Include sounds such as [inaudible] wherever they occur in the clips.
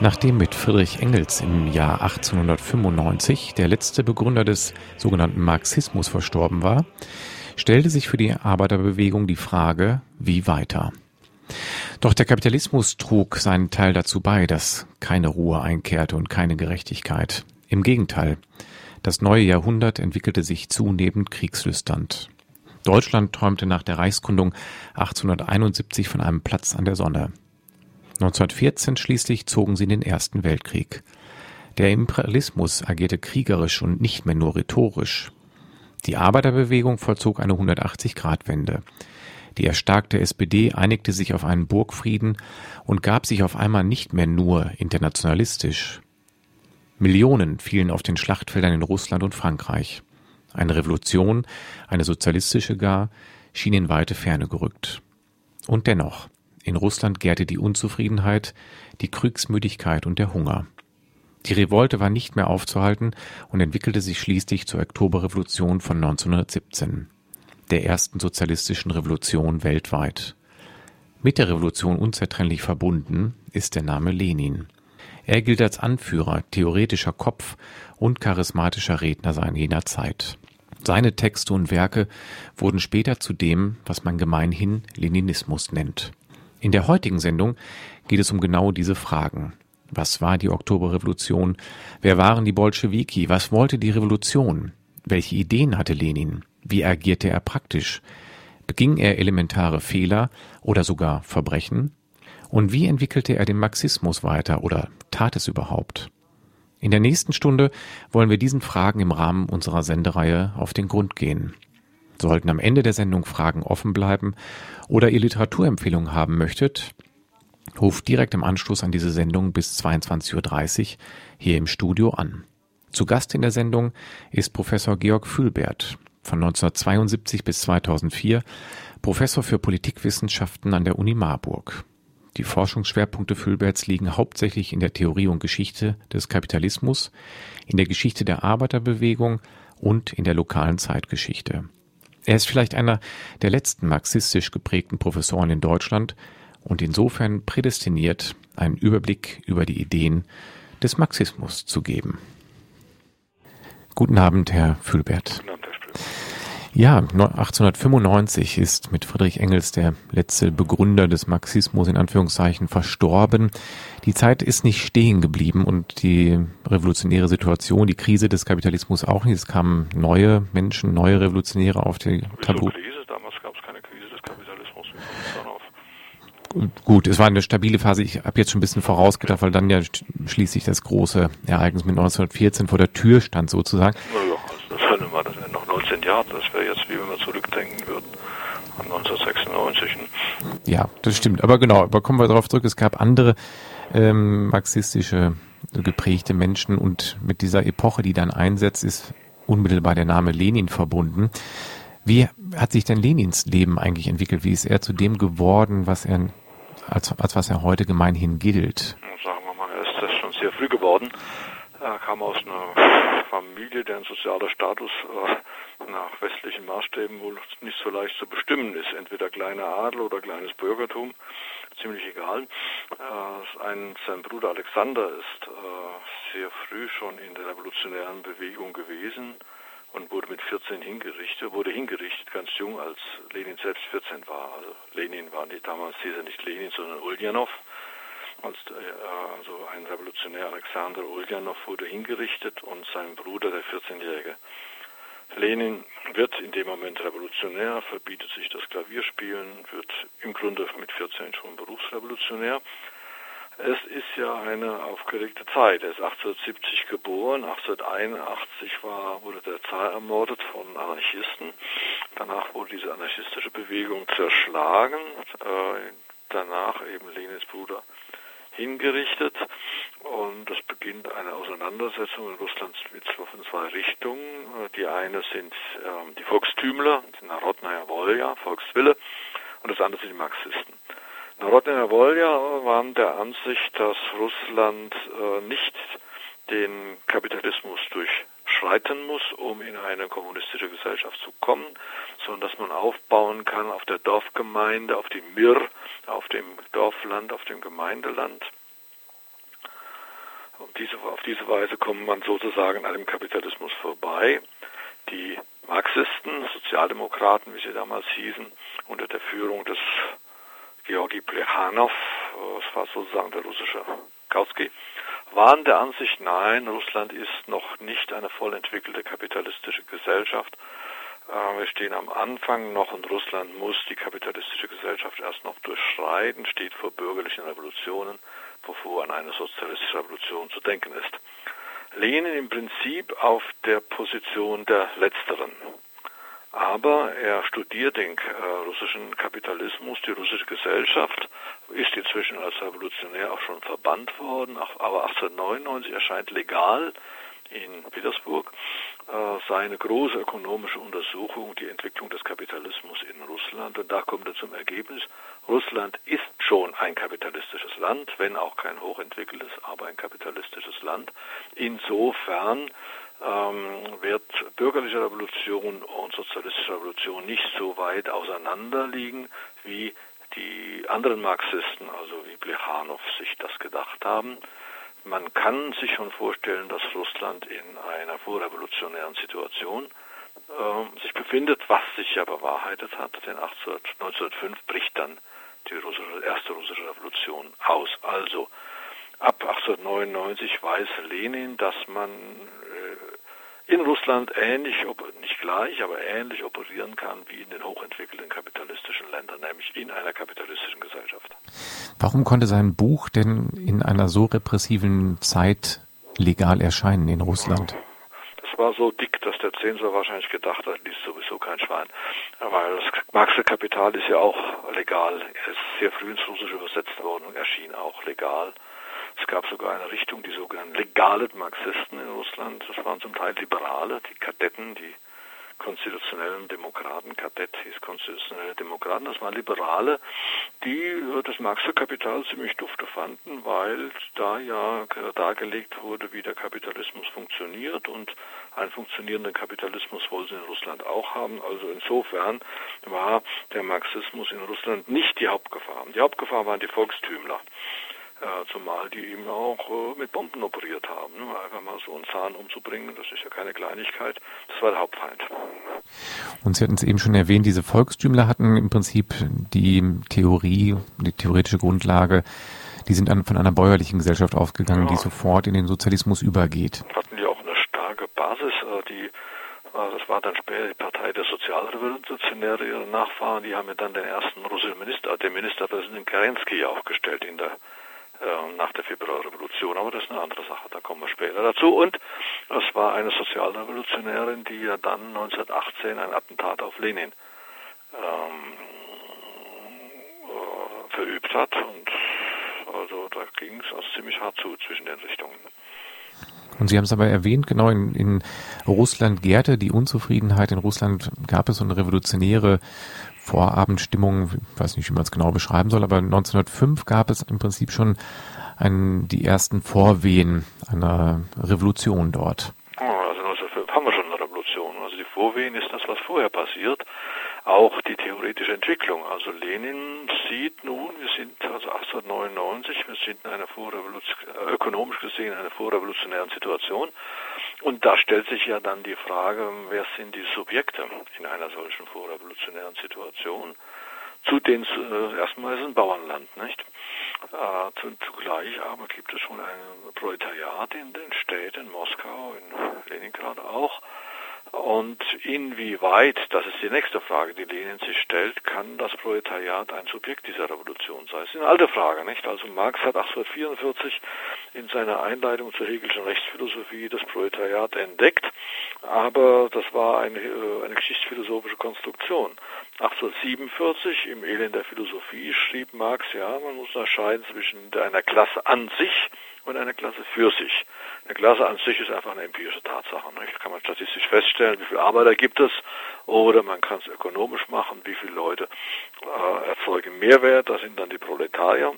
Nachdem mit Friedrich Engels im Jahr 1895 der letzte Begründer des sogenannten Marxismus verstorben war, stellte sich für die Arbeiterbewegung die Frage, wie weiter. Doch der Kapitalismus trug seinen Teil dazu bei, dass keine Ruhe einkehrte und keine Gerechtigkeit. Im Gegenteil, das neue Jahrhundert entwickelte sich zunehmend kriegslüsternd. Deutschland träumte nach der Reichsgründung 1871 von einem Platz an der Sonne. 1914 schließlich zogen sie in den Ersten Weltkrieg. Der Imperialismus agierte kriegerisch und nicht mehr nur rhetorisch. Die Arbeiterbewegung vollzog eine 180-Grad-Wende. Die erstarkte SPD einigte sich auf einen Burgfrieden und gab sich auf einmal nicht mehr nur internationalistisch. Millionen fielen auf den Schlachtfeldern in Russland und Frankreich. Eine Revolution, eine sozialistische gar, schien in weite Ferne gerückt. Und dennoch, in Russland gärte die Unzufriedenheit, die Kriegsmüdigkeit und der Hunger. Die Revolte war nicht mehr aufzuhalten und entwickelte sich schließlich zur Oktoberrevolution von 1917, der ersten sozialistischen Revolution weltweit. Mit der Revolution unzertrennlich verbunden ist der Name Lenin. Er gilt als Anführer, theoretischer Kopf und charismatischer Redner jener Zeit. Seine Texte und Werke wurden später zu dem, was man gemeinhin Leninismus nennt. In der heutigen Sendung geht es um genau diese Fragen. Was war die Oktoberrevolution? Wer waren die Bolschewiki? Was wollte die Revolution? Welche Ideen hatte Lenin? Wie agierte er praktisch? Beging er elementare Fehler oder sogar Verbrechen? Und wie entwickelte er den Marxismus weiter oder tat es überhaupt? In der nächsten Stunde wollen wir diesen Fragen im Rahmen unserer Sendereihe auf den Grund gehen. Sollten am Ende der Sendung Fragen offen bleiben oder ihr Literaturempfehlungen haben möchtet, ruft direkt im Anschluss an diese Sendung bis 22.30 Uhr hier im Studio an. Zu Gast in der Sendung ist Professor Georg Fühlbert, von 1972 bis 2004 Professor für Politikwissenschaften an der Uni Marburg. Die Forschungsschwerpunkte Füllberts liegen hauptsächlich in der Theorie und Geschichte des Kapitalismus, in der Geschichte der Arbeiterbewegung und in der lokalen Zeitgeschichte. Er ist vielleicht einer der letzten marxistisch geprägten Professoren in Deutschland und insofern prädestiniert, einen Überblick über die Ideen des Marxismus zu geben. Guten Abend, Herr Fühlbert. Guten Abend, Herr ja, 1895 ist mit Friedrich Engels der letzte Begründer des Marxismus in Anführungszeichen verstorben. Die Zeit ist nicht stehen geblieben und die revolutionäre Situation, die Krise des Kapitalismus auch nicht. Es kamen neue Menschen, neue Revolutionäre auf die Tabu. Damals gab es keine Krise des Kapitalismus. Gut, es war eine stabile Phase. Ich habe jetzt schon ein bisschen vorausgedacht, weil dann ja schließlich das große Ereignis mit 1914 vor der Tür stand sozusagen. Naja, also das war das noch 19 Jahre. Das wäre jetzt wie wenn wir zurückdenken würden an 1996. Ja, das stimmt. Aber genau, aber kommen wir darauf zurück. Es gab andere ähm, marxistische geprägte Menschen und mit dieser Epoche, die dann einsetzt, ist unmittelbar der Name Lenin verbunden. Wie hat sich denn Lenins Leben eigentlich entwickelt? Wie ist er zu dem geworden, was er als, als was er heute gemeinhin gilt? Sagen wir mal, er ist das schon sehr früh geworden. Er kam aus einer Familie, deren sozialer Status äh, nach westlichen Maßstäben wohl nicht so leicht zu bestimmen ist. Entweder kleiner Adel oder kleines Bürgertum, ziemlich egal. Äh, ein, sein Bruder Alexander ist äh, sehr früh schon in der revolutionären Bewegung gewesen und wurde mit 14 hingerichtet, wurde hingerichtet ganz jung, als Lenin selbst 14 war. Also Lenin war nicht, damals hieß er nicht Lenin, sondern Ulyanov. Äh, also ein Revolutionär Alexander Ulyanov wurde hingerichtet und sein Bruder, der 14-jährige Lenin, wird in dem Moment revolutionär, verbietet sich das Klavierspielen, wird im Grunde mit 14 schon Berufsrevolutionär es ist ja eine aufgeregte Zeit. Er ist 1870 geboren, 1881 war, wurde der Zar ermordet von Anarchisten. Danach wurde diese anarchistische Bewegung zerschlagen. Äh, danach eben Lenins Bruder hingerichtet und es beginnt eine Auseinandersetzung in Russland von zwei Richtungen. Die eine sind äh, die Volkstümler, die Narodnaya Volja, Volkswille, und das andere sind die Marxisten. Narodnaya Volja waren der Ansicht, dass Russland äh, nicht den Kapitalismus durchschreiten muss, um in eine kommunistische Gesellschaft zu kommen, sondern dass man aufbauen kann auf der Dorfgemeinde, auf dem Mir, auf dem Dorfland, auf dem Gemeindeland. Und diese, auf diese Weise kommt man sozusagen an dem Kapitalismus vorbei. Die Marxisten, Sozialdemokraten, wie sie damals hießen, unter der Führung des Georgi Plechanow, das war sozusagen der russische Kautsky, waren der Ansicht, nein, Russland ist noch nicht eine voll entwickelte kapitalistische Gesellschaft. Äh, wir stehen am Anfang noch und Russland muss die kapitalistische Gesellschaft erst noch durchschreiten, steht vor bürgerlichen Revolutionen, bevor an eine sozialistische Revolution zu denken ist. Lenin im Prinzip auf der Position der Letzteren. Aber er studiert den äh, russischen Kapitalismus, die russische Gesellschaft, ist inzwischen als Revolutionär auch schon verbannt worden, aber 1899 erscheint legal in Petersburg äh, seine große ökonomische Untersuchung, die Entwicklung des Kapitalismus in Russland. Und da kommt er zum Ergebnis, Russland ist schon ein kapitalistisches Land, wenn auch kein hochentwickeltes, aber ein kapitalistisches Land. Insofern ähm, wird bürgerliche Revolution und sozialistische Revolution nicht so weit auseinander liegen, wie die anderen Marxisten, also wie Plechanow, sich das gedacht haben. Man kann sich schon vorstellen, dass Russland in einer vorrevolutionären Situation äh, sich befindet, was sich ja bewahrheitet hat. Denn 1905 bricht dann die russische, erste russische Revolution aus. Also ab 1899 weiß Lenin, dass man in Russland ähnlich, nicht gleich, aber ähnlich operieren kann wie in den hochentwickelten kapitalistischen Ländern, nämlich in einer kapitalistischen Gesellschaft. Warum konnte sein Buch denn in einer so repressiven Zeit legal erscheinen in Russland? Das war so dick, dass der Zensor wahrscheinlich gedacht hat, liest sowieso kein Schwein. Weil das Marxische Kapital ist ja auch legal. Es ist sehr früh ins Russische übersetzt worden und erschien auch legal. Es gab sogar eine Richtung, die sogenannten legalen Marxisten in Russland. Das waren zum Teil Liberale, die Kadetten, die konstitutionellen Demokraten, Kadett hieß konstitutionelle Demokraten, das waren Liberale, die das Marxische Kapital ziemlich dufte fanden, weil da ja dargelegt wurde, wie der Kapitalismus funktioniert und einen funktionierenden Kapitalismus wollen sie in Russland auch haben. Also insofern war der Marxismus in Russland nicht die Hauptgefahr. Die Hauptgefahr waren die Volkstümler. Ja, zumal die eben auch äh, mit Bomben operiert haben. Ne? Einfach mal so einen Zahn umzubringen, das ist ja keine Kleinigkeit. Das war der Hauptfeind. Und Sie hatten es eben schon erwähnt, diese Volkstümler hatten im Prinzip die Theorie, die theoretische Grundlage, die sind von einer bäuerlichen Gesellschaft ausgegangen, ja. die sofort in den Sozialismus übergeht. Hatten die auch eine starke Basis, äh, die äh, das war dann später die Partei der Sozialrevolutionäre, ihre Nachfahren, die haben ja dann den ersten russischen Minister, den Ministerpräsidenten Kerensky aufgestellt in der nach der Februarrevolution. Aber das ist eine andere Sache, da kommen wir später dazu. Und es war eine Sozialrevolutionärin, die ja dann 1918 ein Attentat auf Lenin ähm, äh, verübt hat. Und also da ging es also ziemlich hart zu zwischen den Richtungen. Und Sie haben es aber erwähnt, genau in, in Russland gärte die Unzufriedenheit. In Russland gab es so eine revolutionäre Vorabendstimmung, ich weiß nicht, wie man es genau beschreiben soll, aber 1905 gab es im Prinzip schon ein, die ersten Vorwehen einer Revolution dort. Oh, also 1905 haben wir schon eine Revolution. Also die Vorwehen ist das, was vorher passiert. Auch die theoretische Entwicklung. Also Lenin sieht nun, wir sind also 1899, wir sind in einer ökonomisch gesehen in einer vorrevolutionären Situation. Und da stellt sich ja dann die Frage, wer sind die Subjekte in einer solchen vorrevolutionären Situation? Zu den äh, erstmal ist es ein Bauernland, nicht? Äh, zugleich aber gibt es schon ein Proletariat in den Städten, Moskau, in Leningrad auch, und inwieweit, das ist die nächste Frage, die Lenin sich stellt, kann das Proletariat ein Subjekt dieser Revolution sein? Das ist eine alte Frage, nicht? Also Marx hat 1844 in seiner Einleitung zur Hegelschen Rechtsphilosophie das Proletariat entdeckt, aber das war eine, äh, eine geschichtsphilosophische Konstruktion. 1847 im Elend der Philosophie schrieb Marx, ja, man muss unterscheiden zwischen einer Klasse an sich und einer Klasse für sich. Eine Klasse an sich ist einfach eine empirische Tatsache. Nicht? Kann man statistisch feststellen, wie viele Arbeiter gibt es, oder man kann es ökonomisch machen, wie viele Leute äh, erzeugen Mehrwert, das sind dann die Proletarier.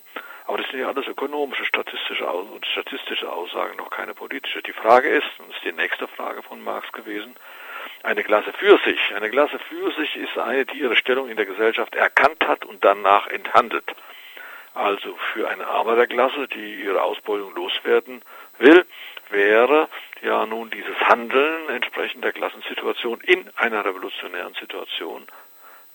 Aber das sind ja alles ökonomische, statistische und statistische Aussagen, noch keine politische. Die Frage ist, und das ist die nächste Frage von Marx gewesen, eine Klasse für sich. Eine Klasse für sich ist eine, die ihre Stellung in der Gesellschaft erkannt hat und danach enthandelt. Also für eine Arbeiterklasse, die ihre Ausbeutung loswerden will, wäre ja nun dieses Handeln entsprechend der Klassensituation in einer revolutionären Situation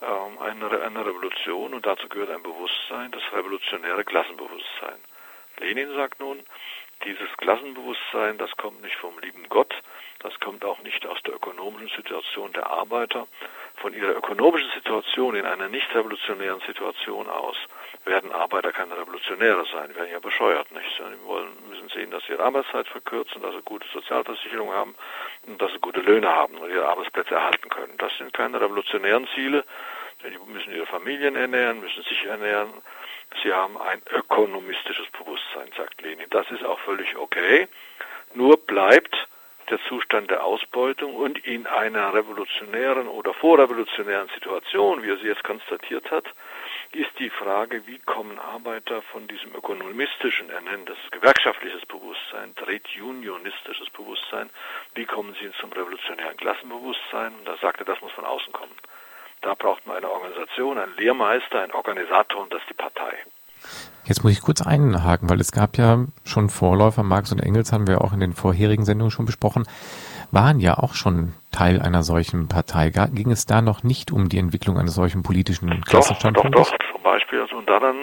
ähm, eine, eine Revolution und dazu gehört ein Bewusstsein, das revolutionäre Klassenbewusstsein. Lenin sagt nun, dieses Klassenbewusstsein, das kommt nicht vom lieben Gott, das kommt auch nicht aus der ökonomischen Situation der Arbeiter. Von ihrer ökonomischen Situation in einer nicht revolutionären Situation aus werden Arbeiter keine Revolutionäre sein, werden ja bescheuert, nicht? Sie wollen, müssen sehen, dass sie ihre Arbeitszeit verkürzen, dass sie gute Sozialversicherung haben und dass sie gute Löhne haben und ihre Arbeitsplätze erhalten können. Das sind keine revolutionären Ziele, denn die müssen ihre Familien ernähren, müssen sich ernähren. Sie haben ein ökonomistisches Bewusstsein, sagt Lenin. Das ist auch völlig okay. Nur bleibt der Zustand der Ausbeutung und in einer revolutionären oder vorrevolutionären Situation, wie er sie jetzt konstatiert hat, ist die Frage, wie kommen Arbeiter von diesem ökonomistischen, er nennt das gewerkschaftliches Bewusstsein, trade-unionistisches Bewusstsein, wie kommen sie zum revolutionären Klassenbewusstsein? Und da sagte, das muss von außen kommen. Da braucht man eine Organisation, einen Lehrmeister, einen Organisator und das ist die Partei. Jetzt muss ich kurz einhaken, weil es gab ja schon Vorläufer, Marx und Engels haben wir auch in den vorherigen Sendungen schon besprochen, waren ja auch schon Teil einer solchen Partei. Ging es da noch nicht um die Entwicklung eines solchen politischen Klassenstandpunktes? Doch, doch, doch, zum Beispiel. Also, und daran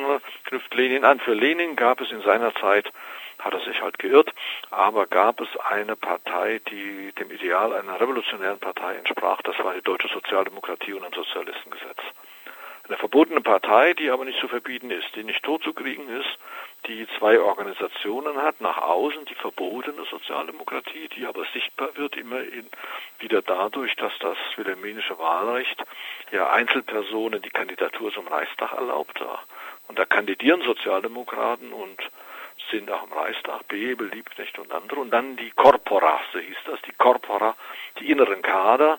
knüpft Lenin an. Für Lenin gab es in seiner Zeit, hat er sich halt geirrt, aber gab es eine Partei, die dem Ideal einer revolutionären Partei entsprach. Das war die Deutsche Sozialdemokratie und ein Sozialistengesetz eine verbotene Partei, die aber nicht zu verbieten ist, die nicht totzukriegen ist, die zwei Organisationen hat, nach außen die verbotene Sozialdemokratie, die aber sichtbar wird immer in, wieder dadurch, dass das wilhelminische Wahlrecht ja Einzelpersonen die Kandidatur zum Reichstag erlaubt. Und da kandidieren Sozialdemokraten und sind auch im Reichstag, Bebel, Liebknecht und andere. Und dann die Corpora, so hieß das, die Corpora, die inneren Kader,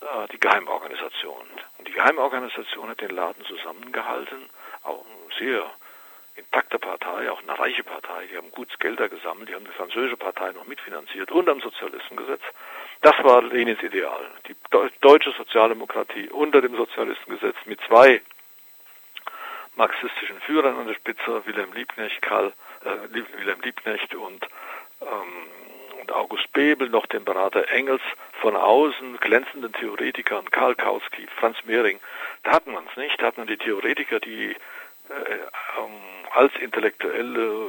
äh, die Geheimorganisation. Und die Geheimorganisation hat den Laden zusammengehalten, auch sehr intakte Partei, auch eine reiche Partei, die haben gutes Geld da gesammelt, die haben die französische Partei noch mitfinanziert und am Sozialistengesetz. Das war Lenins Ideal. Die deutsche Sozialdemokratie unter dem Sozialistengesetz mit zwei marxistischen Führern an der Spitze, Wilhelm Liebknecht, Karl, äh, Wilhelm Liebknecht und, ähm, und August Bebel, noch den Berater Engels, von außen glänzenden Theoretikern, Karl Kautsky, Franz Mehring. Da hatten man es nicht, da hatten man die Theoretiker, die äh, ähm, als intellektuelle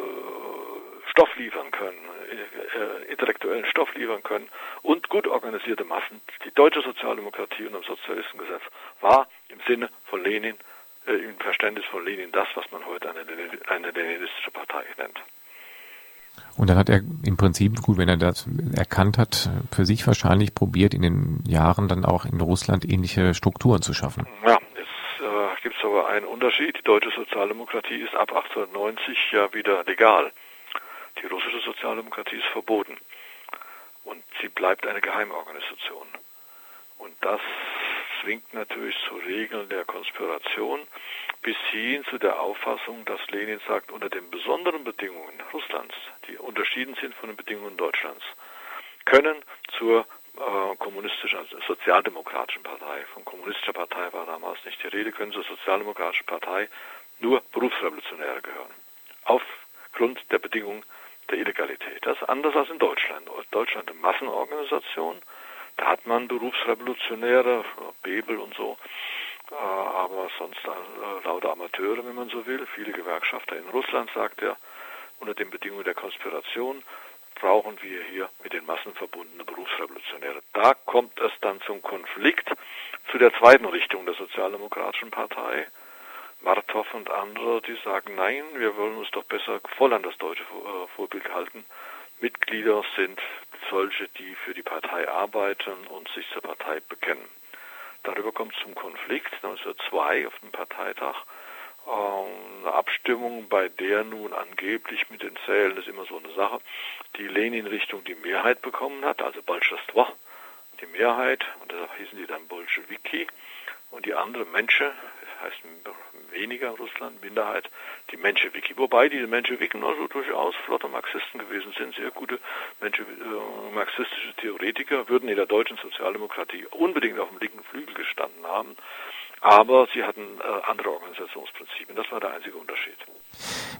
Stoff liefern können, äh, äh, intellektuellen Stoff liefern können und gut organisierte Massen. Die deutsche Sozialdemokratie und das Sozialistengesetz war im Sinne von Lenin äh, im Verständnis von Lenin das, was man heute eine, eine leninistische Partei nennt. Und dann hat er im Prinzip, gut, wenn er das erkannt hat, für sich wahrscheinlich probiert, in den Jahren dann auch in Russland ähnliche Strukturen zu schaffen. Ja, jetzt äh, gibt es aber einen Unterschied. Die deutsche Sozialdemokratie ist ab 1890 ja wieder legal. Die russische Sozialdemokratie ist verboten. Und sie bleibt eine Geheimorganisation. Und das zwingt natürlich zu Regeln der Konspiration bis hin zu der Auffassung, dass Lenin sagt, unter den besonderen Bedingungen Russlands, die unterschieden sind von den Bedingungen Deutschlands, können zur äh, kommunistischen, also sozialdemokratischen Partei, von kommunistischer Partei war damals nicht die Rede, können zur sozialdemokratischen Partei nur Berufsrevolutionäre gehören. Aufgrund der Bedingungen der Illegalität. Das ist anders als in Deutschland. Deutschland eine Massenorganisation, da hat man Berufsrevolutionäre, Bebel und so, äh, aber sonst äh, lauter Amateure, wenn man so will. Viele Gewerkschafter in Russland, sagt er, unter den Bedingungen der Konspiration brauchen wir hier mit den Massen verbundene Berufsrevolutionäre. Da kommt es dann zum Konflikt zu der zweiten Richtung der Sozialdemokratischen Partei. Martov und andere, die sagen, nein, wir wollen uns doch besser voll an das deutsche äh, Vorbild halten. Mitglieder sind solche, die für die Partei arbeiten und sich zur Partei bekennen. Darüber kommt es zum Konflikt 1902 auf dem Parteitag ähm, eine Abstimmung, bei der nun angeblich mit den Zählen, das ist immer so eine Sache, die Lenin-Richtung die Mehrheit bekommen hat, also Bolschestvo, die Mehrheit, und deshalb hießen die dann Bolschewiki, und die andere Menschen, heißt weniger Russland, Minderheit, die Menschewiki. Wobei diese Menschewiken also durchaus flotte Marxisten gewesen sind, sehr gute Menschen, äh, marxistische Theoretiker, würden in der deutschen Sozialdemokratie unbedingt auf dem linken Flügel gestanden haben. Aber sie hatten äh, andere Organisationsprinzipien. Das war der einzige Unterschied.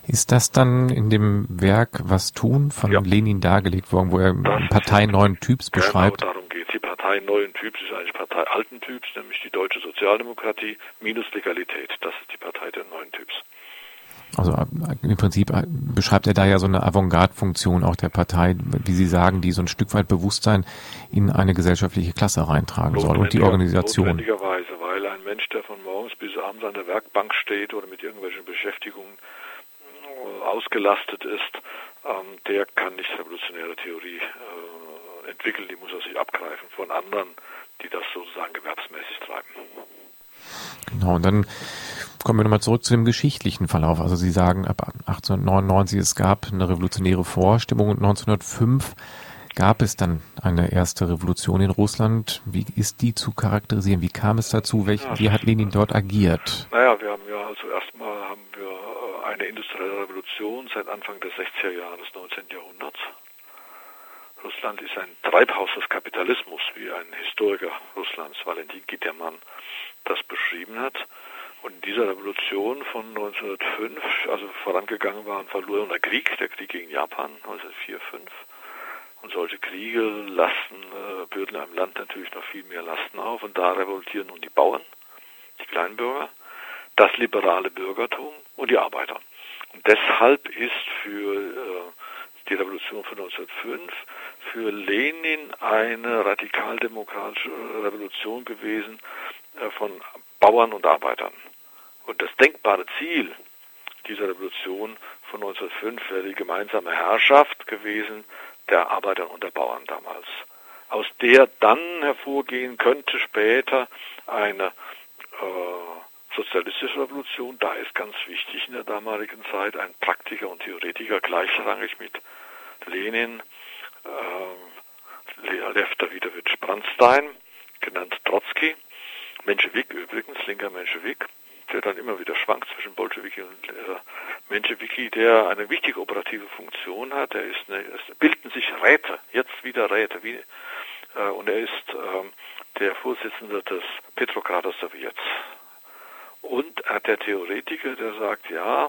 Ist das dann in dem Werk Was tun von ja. Lenin dargelegt worden, wo er Partei neuen Typs genau beschreibt? Genau darum geht Partei neuen Typs ist eigentlich Partei alten Typs, nämlich die deutsche Sozialdemokratie minus Legalität. Das ist die Partei der neuen Typs. Also äh, im Prinzip äh, beschreibt er da ja so eine Avantgarde-Funktion auch der Partei, wie Sie sagen, die so ein Stück weit Bewusstsein in eine gesellschaftliche Klasse reintragen soll und die Organisation. Notwendigerweise, weil ein Mensch, der von morgens bis abends an der Werkbank steht oder mit irgendwelchen Beschäftigungen äh, ausgelastet ist, ähm, der kann nicht revolutionäre Theorie entwickeln, die muss er sich abgreifen von anderen, die das sozusagen gewerbsmäßig treiben. Genau, und dann kommen wir nochmal zurück zu dem geschichtlichen Verlauf. Also Sie sagen ab 1899, es gab eine revolutionäre Vorstimmung und 1905 gab es dann eine erste Revolution in Russland. Wie ist die zu charakterisieren? Wie kam es dazu? Welch, wie hat Lenin dort agiert? Naja, wir haben ja also erstmal haben wir äh, eine industrielle Revolution seit Anfang des 60er Jahres des 19. Jahrhunderts. Russland ist ein Treibhaus des Kapitalismus, wie ein Historiker Russlands, Valentin Gittermann, das beschrieben hat. Und in dieser Revolution von 1905, also vorangegangen war ein verlorener Krieg, der Krieg gegen Japan 1904, 5. Und solche Kriege lasten, äh, bürden einem Land natürlich noch viel mehr Lasten auf. Und da revoltieren nun die Bauern, die Kleinbürger, das liberale Bürgertum und die Arbeiter. Und deshalb ist für äh, die Revolution von 1905 für Lenin eine radikaldemokratische Revolution gewesen äh, von Bauern und Arbeitern. Und das denkbare Ziel dieser Revolution von 1905 wäre die gemeinsame Herrschaft gewesen der Arbeiter und der Bauern damals, aus der dann hervorgehen könnte später eine äh, sozialistische Revolution. Da ist ganz wichtig in der damaligen Zeit ein Praktiker und Theoretiker gleichrangig mit Lenin, äh, Lev Davidovich Brandstein, genannt Trotzki, Menschewik übrigens, linker Menschewik, der dann immer wieder schwankt zwischen Bolschewiki und äh, Menschewiki, der eine wichtige operative Funktion hat. Er ist eine, es bilden sich Räte, jetzt wieder Räte, wie, äh, und er ist äh, der Vorsitzende des Petrograder Sowjets. Und er hat der Theoretiker, der sagt, ja,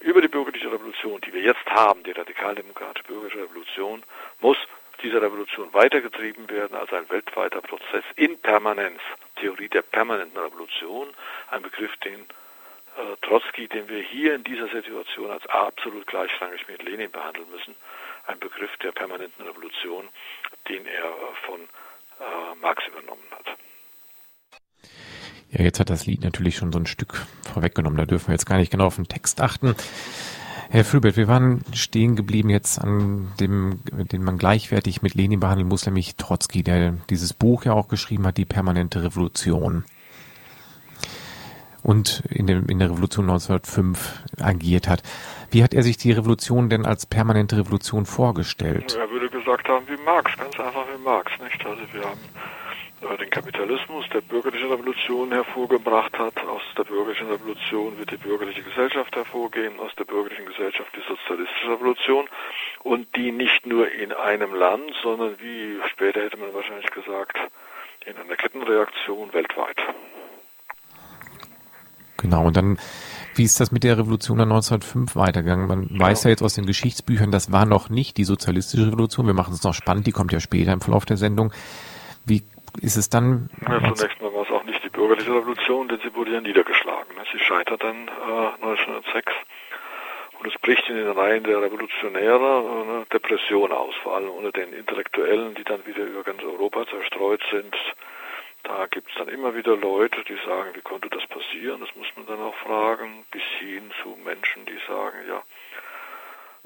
über die bürgerliche Revolution, die wir jetzt haben, die radikaldemokratische bürgerliche Revolution, muss diese Revolution weitergetrieben werden als ein weltweiter Prozess in Permanenz. Theorie der permanenten Revolution, ein Begriff, den äh, Trotzki, den wir hier in dieser Situation als absolut gleichrangig mit Lenin behandeln müssen, ein Begriff der permanenten Revolution, den er äh, von äh, Marx übernommen hat. Ja, jetzt hat das Lied natürlich schon so ein Stück vorweggenommen. Da dürfen wir jetzt gar nicht genau auf den Text achten. Herr Fülbert, wir waren stehen geblieben jetzt an dem, den man gleichwertig mit Lenin behandeln muss, nämlich Trotzki, der dieses Buch ja auch geschrieben hat, Die permanente Revolution. Und in, dem, in der Revolution 1905 agiert hat. Wie hat er sich die Revolution denn als permanente Revolution vorgestellt? Er würde gesagt haben wie Marx, ganz einfach wie Marx, nicht? Also wir haben den Kapitalismus der bürgerlichen Revolution hervorgebracht hat. Aus der bürgerlichen Revolution wird die bürgerliche Gesellschaft hervorgehen, aus der bürgerlichen Gesellschaft die sozialistische Revolution und die nicht nur in einem Land, sondern wie später hätte man wahrscheinlich gesagt, in einer Kettenreaktion weltweit. Genau, und dann, wie ist das mit der Revolution 1905 weitergegangen? Man genau. weiß ja jetzt aus den Geschichtsbüchern, das war noch nicht die sozialistische Revolution. Wir machen es noch spannend, die kommt ja später im Verlauf der Sendung. Wie ist es dann. Ja, zunächst mal war es auch nicht die bürgerliche Revolution, denn sie wurde ja niedergeschlagen. Ne? Sie scheitert dann äh, 1906 und es bricht in den Reihen der Revolutionäre eine Depression aus, vor allem unter den Intellektuellen, die dann wieder über ganz Europa zerstreut sind. Da gibt es dann immer wieder Leute, die sagen, wie konnte das passieren? Das muss man dann auch fragen, bis hin zu Menschen, die sagen, ja,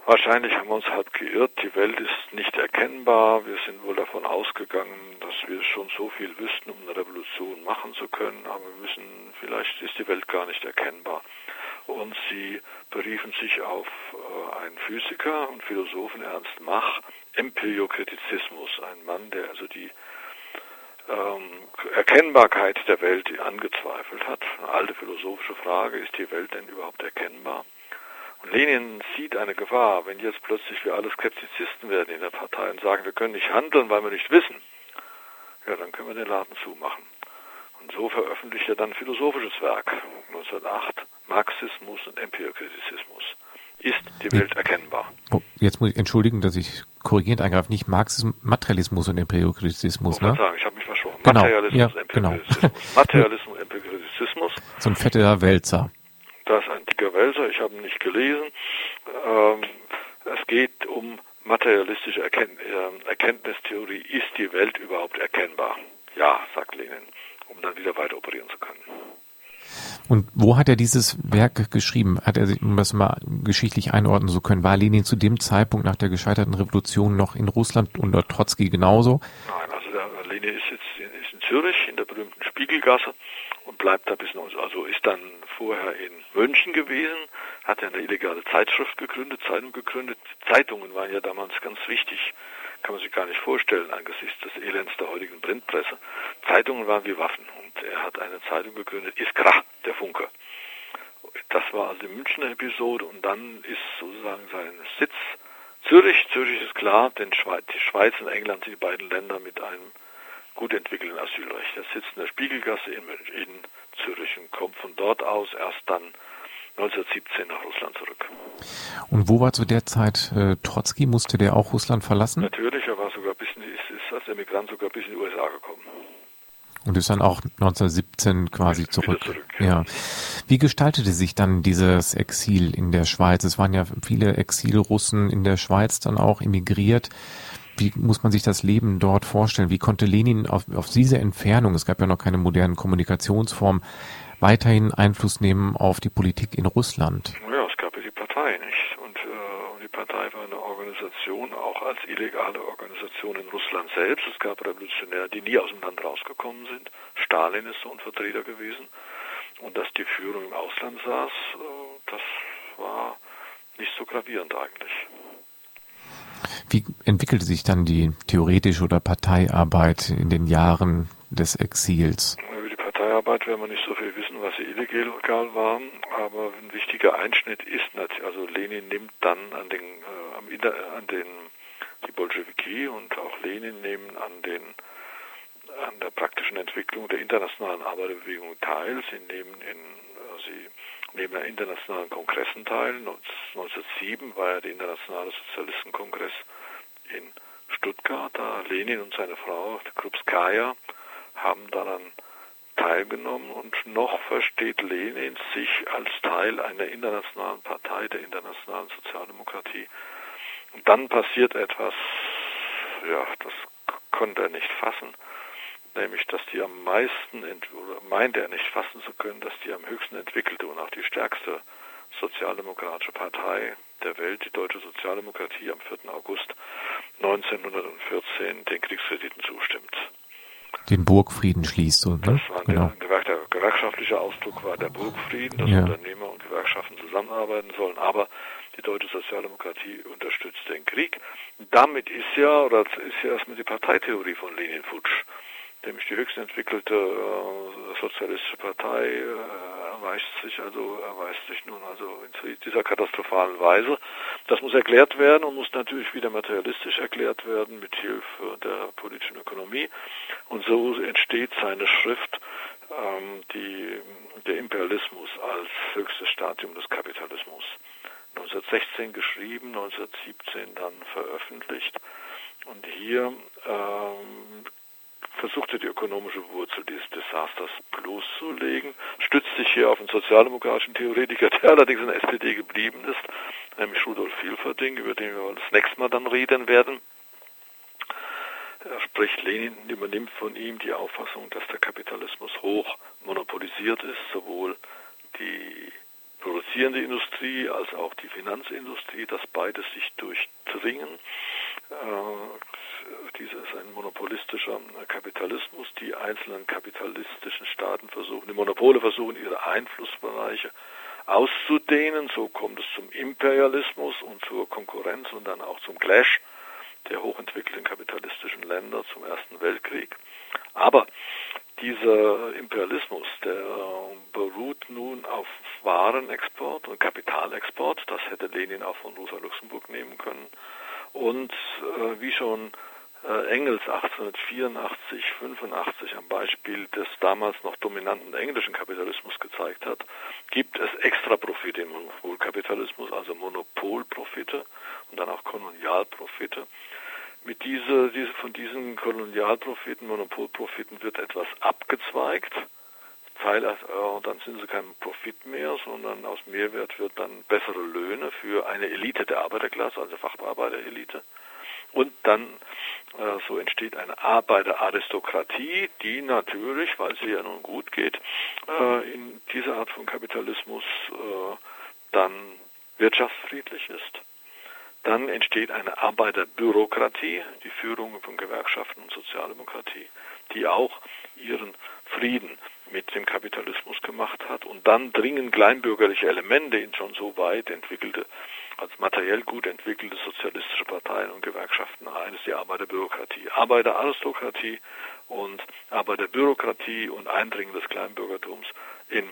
Wahrscheinlich haben wir uns halt geirrt. Die Welt ist nicht erkennbar. Wir sind wohl davon ausgegangen, dass wir schon so viel wüssten, um eine Revolution machen zu können. Aber wir wissen, vielleicht ist die Welt gar nicht erkennbar. und sie beriefen sich auf äh, einen Physiker und Philosophen Ernst Mach, Empiriokritizismus, ein Mann, der also die ähm, Erkennbarkeit der Welt angezweifelt hat. Eine alte philosophische Frage, ist die Welt denn überhaupt erkennbar? Und Lenin sieht eine Gefahr, wenn jetzt plötzlich wir alle Skeptizisten werden in der Partei und sagen, wir können nicht handeln, weil wir nicht wissen, ja, dann können wir den Laden zumachen. Und so veröffentlicht er dann ein philosophisches Werk, 1908, Marxismus und Empirokritizismus. Ist die Welt erkennbar? Oh, jetzt muss ich entschuldigen, dass ich korrigierend eingreife, nicht Marxismus, Materialismus und Empirokritizismus, ich ne? sagen, ich habe mich versprochen. Genau. Materialismus, ja, Empirokritizismus. Genau. Materialismus, [laughs] Empirokritizismus. So ein fetter Wälzer. Wälzer, ich habe ihn nicht gelesen. Ähm, es geht um materialistische Erkennt äh, Erkenntnistheorie. Ist die Welt überhaupt erkennbar? Ja, sagt Lenin, um dann wieder weiter operieren zu können. Und wo hat er dieses Werk geschrieben? Hat er sich, um das mal geschichtlich einordnen zu können, war Lenin zu dem Zeitpunkt nach der gescheiterten Revolution noch in Russland unter Trotzki genauso? Nein, also der Lenin ist jetzt in, ist in Zürich in der berühmten Spiegelgasse und bleibt da bis also ist dann vorher in München gewesen, hat er eine illegale Zeitschrift gegründet, Zeitung gegründet. Zeitungen waren ja damals ganz wichtig, kann man sich gar nicht vorstellen angesichts des Elends der heutigen Printpresse. Zeitungen waren wie Waffen und er hat eine Zeitung gegründet, Iskra, der Funke. Das war also die Münchner Episode und dann ist sozusagen sein Sitz Zürich. Zürich ist klar, denn die Schweiz und England sind die beiden Länder mit einem gut entwickelten Asylrecht. Er sitzt in der Spiegelgasse in, in Zürich und kommt von dort aus erst dann 1917 nach Russland zurück. Und wo war zu der Zeit äh, Trotzki? Musste der auch Russland verlassen? Natürlich, er war sogar bis in, ist, ist als Emigrant sogar bis in die USA gekommen. Und ist dann auch 1917 quasi zurück. zurück ja. ja. Wie gestaltete sich dann dieses Exil in der Schweiz? Es waren ja viele Exilrussen in der Schweiz dann auch emigriert. Wie muss man sich das Leben dort vorstellen? Wie konnte Lenin auf, auf diese Entfernung, es gab ja noch keine modernen Kommunikationsformen, weiterhin Einfluss nehmen auf die Politik in Russland? Ja, es gab ja die Partei nicht. Und äh, die Partei war eine Organisation, auch als illegale Organisation in Russland selbst. Es gab Revolutionäre, die nie aus dem Land rausgekommen sind. Stalin ist so ein Vertreter gewesen. Und dass die Führung im Ausland saß, äh, das war nicht so gravierend eigentlich. Wie entwickelte sich dann die theoretische oder Parteiarbeit in den Jahren des Exils? Über die Parteiarbeit werden wir nicht so viel wissen, was sie illegal war, aber ein wichtiger Einschnitt ist natürlich, also Lenin nimmt dann an den, äh, an den die Bolschewiki und auch Lenin nehmen an den an der praktischen Entwicklung der internationalen Arbeiterbewegung teil. Sie nehmen in äh, sie nehmen an internationalen Kongressen teil. 1907 war ja der internationale Sozialistenkongress in Stuttgart. Da Lenin und seine Frau Krupskaya haben daran teilgenommen und noch versteht Lenin sich als Teil einer internationalen Partei, der internationalen Sozialdemokratie. Und dann passiert etwas, ja, das konnte er nicht fassen, nämlich dass die am meisten, oder meint er nicht fassen zu können, dass die am höchsten entwickelte und auch die stärkste sozialdemokratische Partei der Welt, die deutsche Sozialdemokratie, am 4. August 1914 den Kriegskrediten zustimmt. Den Burgfrieden schließt, ne? Das war genau. der, der gewerkschaftliche Ausdruck war der Burgfrieden, dass ja. Unternehmer und Gewerkschaften zusammenarbeiten sollen, aber die deutsche Sozialdemokratie unterstützt den Krieg. Damit ist ja, oder ist ja erstmal die Parteitheorie von Lenin futsch nämlich die höchst entwickelte äh, sozialistische Partei äh, erweist sich also erweist sich nun also in dieser katastrophalen Weise. Das muss erklärt werden und muss natürlich wieder materialistisch erklärt werden mit Hilfe der politischen Ökonomie. Und so entsteht seine Schrift ähm, die, der Imperialismus als höchstes Stadium des Kapitalismus. 1916 geschrieben, 1917 dann veröffentlicht. Und hier ähm, versuchte die ökonomische Wurzel dieses Desasters bloßzulegen, stützt sich hier auf einen sozialdemokratischen Theoretiker, der [laughs] allerdings in der SPD geblieben ist, nämlich Rudolf Hilferding, über den wir das nächste Mal dann reden werden. Er spricht, Lenin übernimmt von ihm die Auffassung, dass der Kapitalismus hoch monopolisiert ist, sowohl die produzierende Industrie als auch die Finanzindustrie, dass beides sich durchdringen. Äh, dieser ist ein monopolistischer Kapitalismus. Die einzelnen kapitalistischen Staaten versuchen, die Monopole versuchen, ihre Einflussbereiche auszudehnen. So kommt es zum Imperialismus und zur Konkurrenz und dann auch zum Clash der hochentwickelten kapitalistischen Länder zum Ersten Weltkrieg. Aber dieser Imperialismus, der beruht nun auf Warenexport und Kapitalexport. Das hätte Lenin auch von Rosa Luxemburg nehmen können. Und äh, wie schon äh, Engels 1884, 85 am Beispiel des damals noch dominanten englischen Kapitalismus gezeigt hat, gibt es Extraprofite im Monopolkapitalismus, also Monopolprofite und dann auch Kolonialprofite. Mit dieser, diese, von diesen Kolonialprofiten, Monopolprofiten wird etwas abgezweigt. Teil, äh, dann sind sie kein Profit mehr, sondern aus Mehrwert wird dann bessere Löhne für eine Elite der Arbeiterklasse, also Facharbeiterelite. Und dann äh, so entsteht eine Arbeiteraristokratie, die natürlich, weil sie ja nun gut geht, äh, in dieser Art von Kapitalismus äh, dann wirtschaftsfriedlich ist. Dann entsteht eine Arbeiterbürokratie, die Führung von Gewerkschaften und Sozialdemokratie, die auch ihren Frieden mit dem Kapitalismus gemacht hat. Und dann dringen kleinbürgerliche Elemente in schon so weit entwickelte, als materiell gut entwickelte sozialistische Parteien und Gewerkschaften ein. Das ist die Arbeiterbürokratie. Arbeiteraristokratie und Arbeiterbürokratie und Eindringen des Kleinbürgertums in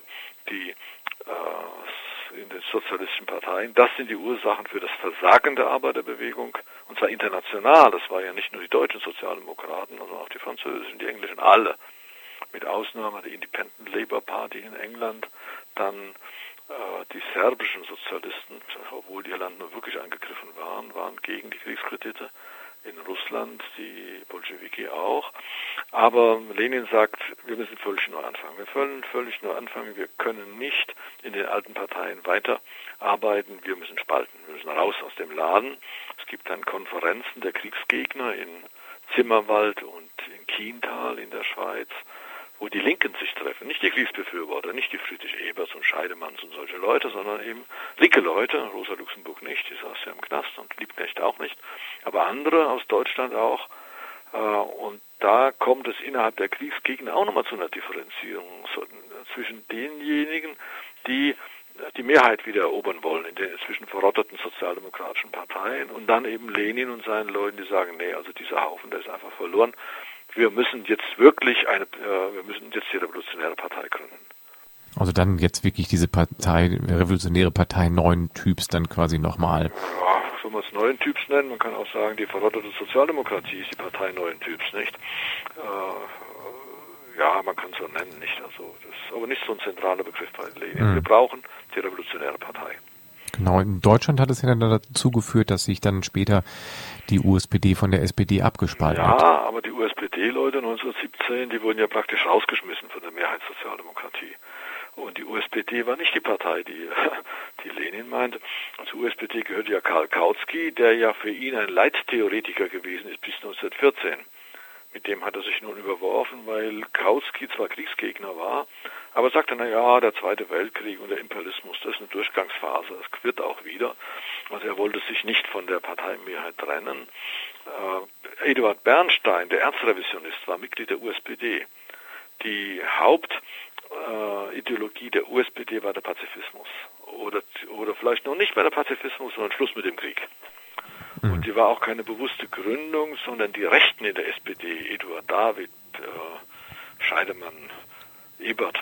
die äh, in den sozialistischen Parteien. Das sind die Ursachen für das Versagen der Arbeiterbewegung, und zwar international. Das war ja nicht nur die deutschen Sozialdemokraten, sondern auch die französischen, die englischen, alle. Mit Ausnahme der Independent Labour Party in England, dann die serbischen Sozialisten, obwohl die Land nur wirklich angegriffen waren, waren gegen die Kriegskredite in Russland, die Bolschewiki auch. Aber Lenin sagt, wir müssen völlig neu anfangen. Wir können völlig neu anfangen. Wir können nicht in den alten Parteien weiterarbeiten. Wir müssen spalten. Wir müssen raus aus dem Laden. Es gibt dann Konferenzen der Kriegsgegner in Zimmerwald und in Kiental in der Schweiz wo die Linken sich treffen, nicht die Kriegsbefürworter, nicht die Friedrich Ebers und Scheidemanns und solche Leute, sondern eben linke Leute, Rosa Luxemburg nicht, die saß ja im Knast und Liebknecht auch nicht, aber andere aus Deutschland auch. Äh, und da kommt es innerhalb der Kriegsgegner auch nochmal zu einer Differenzierung zwischen denjenigen, die die Mehrheit wieder erobern wollen in den inzwischen verrotteten sozialdemokratischen Parteien und dann eben Lenin und seinen Leuten, die sagen, nee, also dieser Haufen, der ist einfach verloren wir müssen jetzt wirklich eine, äh, wir müssen jetzt die revolutionäre Partei gründen. Also dann jetzt wirklich diese Partei, revolutionäre Partei neuen Typs dann quasi nochmal. Ja, soll man es neuen Typs nennen? Man kann auch sagen, die verrottete Sozialdemokratie ist die Partei neuen Typs, nicht? Äh, ja, man kann es so nennen, nicht? Also das ist aber nicht so ein zentraler Begriff bei Lenin. Mhm. Wir brauchen die revolutionäre Partei. Genau, in Deutschland hat es ja dann dazu geführt, dass sich dann später die USPD von der SPD abgespalten ja, hat. Ja, aber die USPD-Leute 1917, die wurden ja praktisch rausgeschmissen von der Mehrheitssozialdemokratie. Und die USPD war nicht die Partei, die, [laughs] die Lenin meinte. Zur USPD gehörte ja Karl Kautsky, der ja für ihn ein Leittheoretiker gewesen ist bis 1914. Mit dem hat er sich nun überworfen, weil Kautsky zwar Kriegsgegner war, aber sagte, na ja, der Zweite Weltkrieg und der Imperialismus, das ist eine Durchgangsphase, das wird auch wieder. Also er wollte sich nicht von der Parteimehrheit trennen. Äh, Eduard Bernstein, der Erzrevisionist, war Mitglied der USPD. Die Hauptideologie äh, der USPD war der Pazifismus. Oder, oder vielleicht noch nicht mehr der Pazifismus, sondern Schluss mit dem Krieg. Mhm. Und die war auch keine bewusste Gründung, sondern die Rechten in der SPD, Eduard David, äh, Scheidemann, Ebert,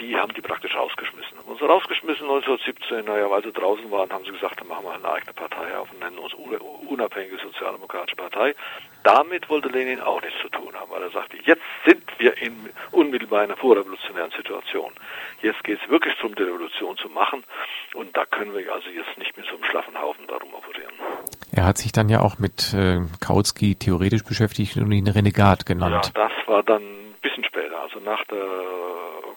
die haben die praktisch rausgeschmissen. Haben uns rausgeschmissen 1917, naja, weil sie draußen waren, haben sie gesagt, dann machen wir eine eigene Partei auf und nennen uns unabhängige Sozialdemokratische Partei. Damit wollte Lenin auch nichts zu tun haben, weil er sagte, jetzt sind wir in unmittelbar einer vorrevolutionären Situation. Jetzt geht es wirklich darum, die Revolution zu machen und da können wir also jetzt nicht mit so einem schlaffen Haufen darum operieren. Er hat sich dann ja auch mit äh, Kautsky theoretisch beschäftigt und ihn Renegat genannt. Ja, das war dann ein bisschen später, also nach der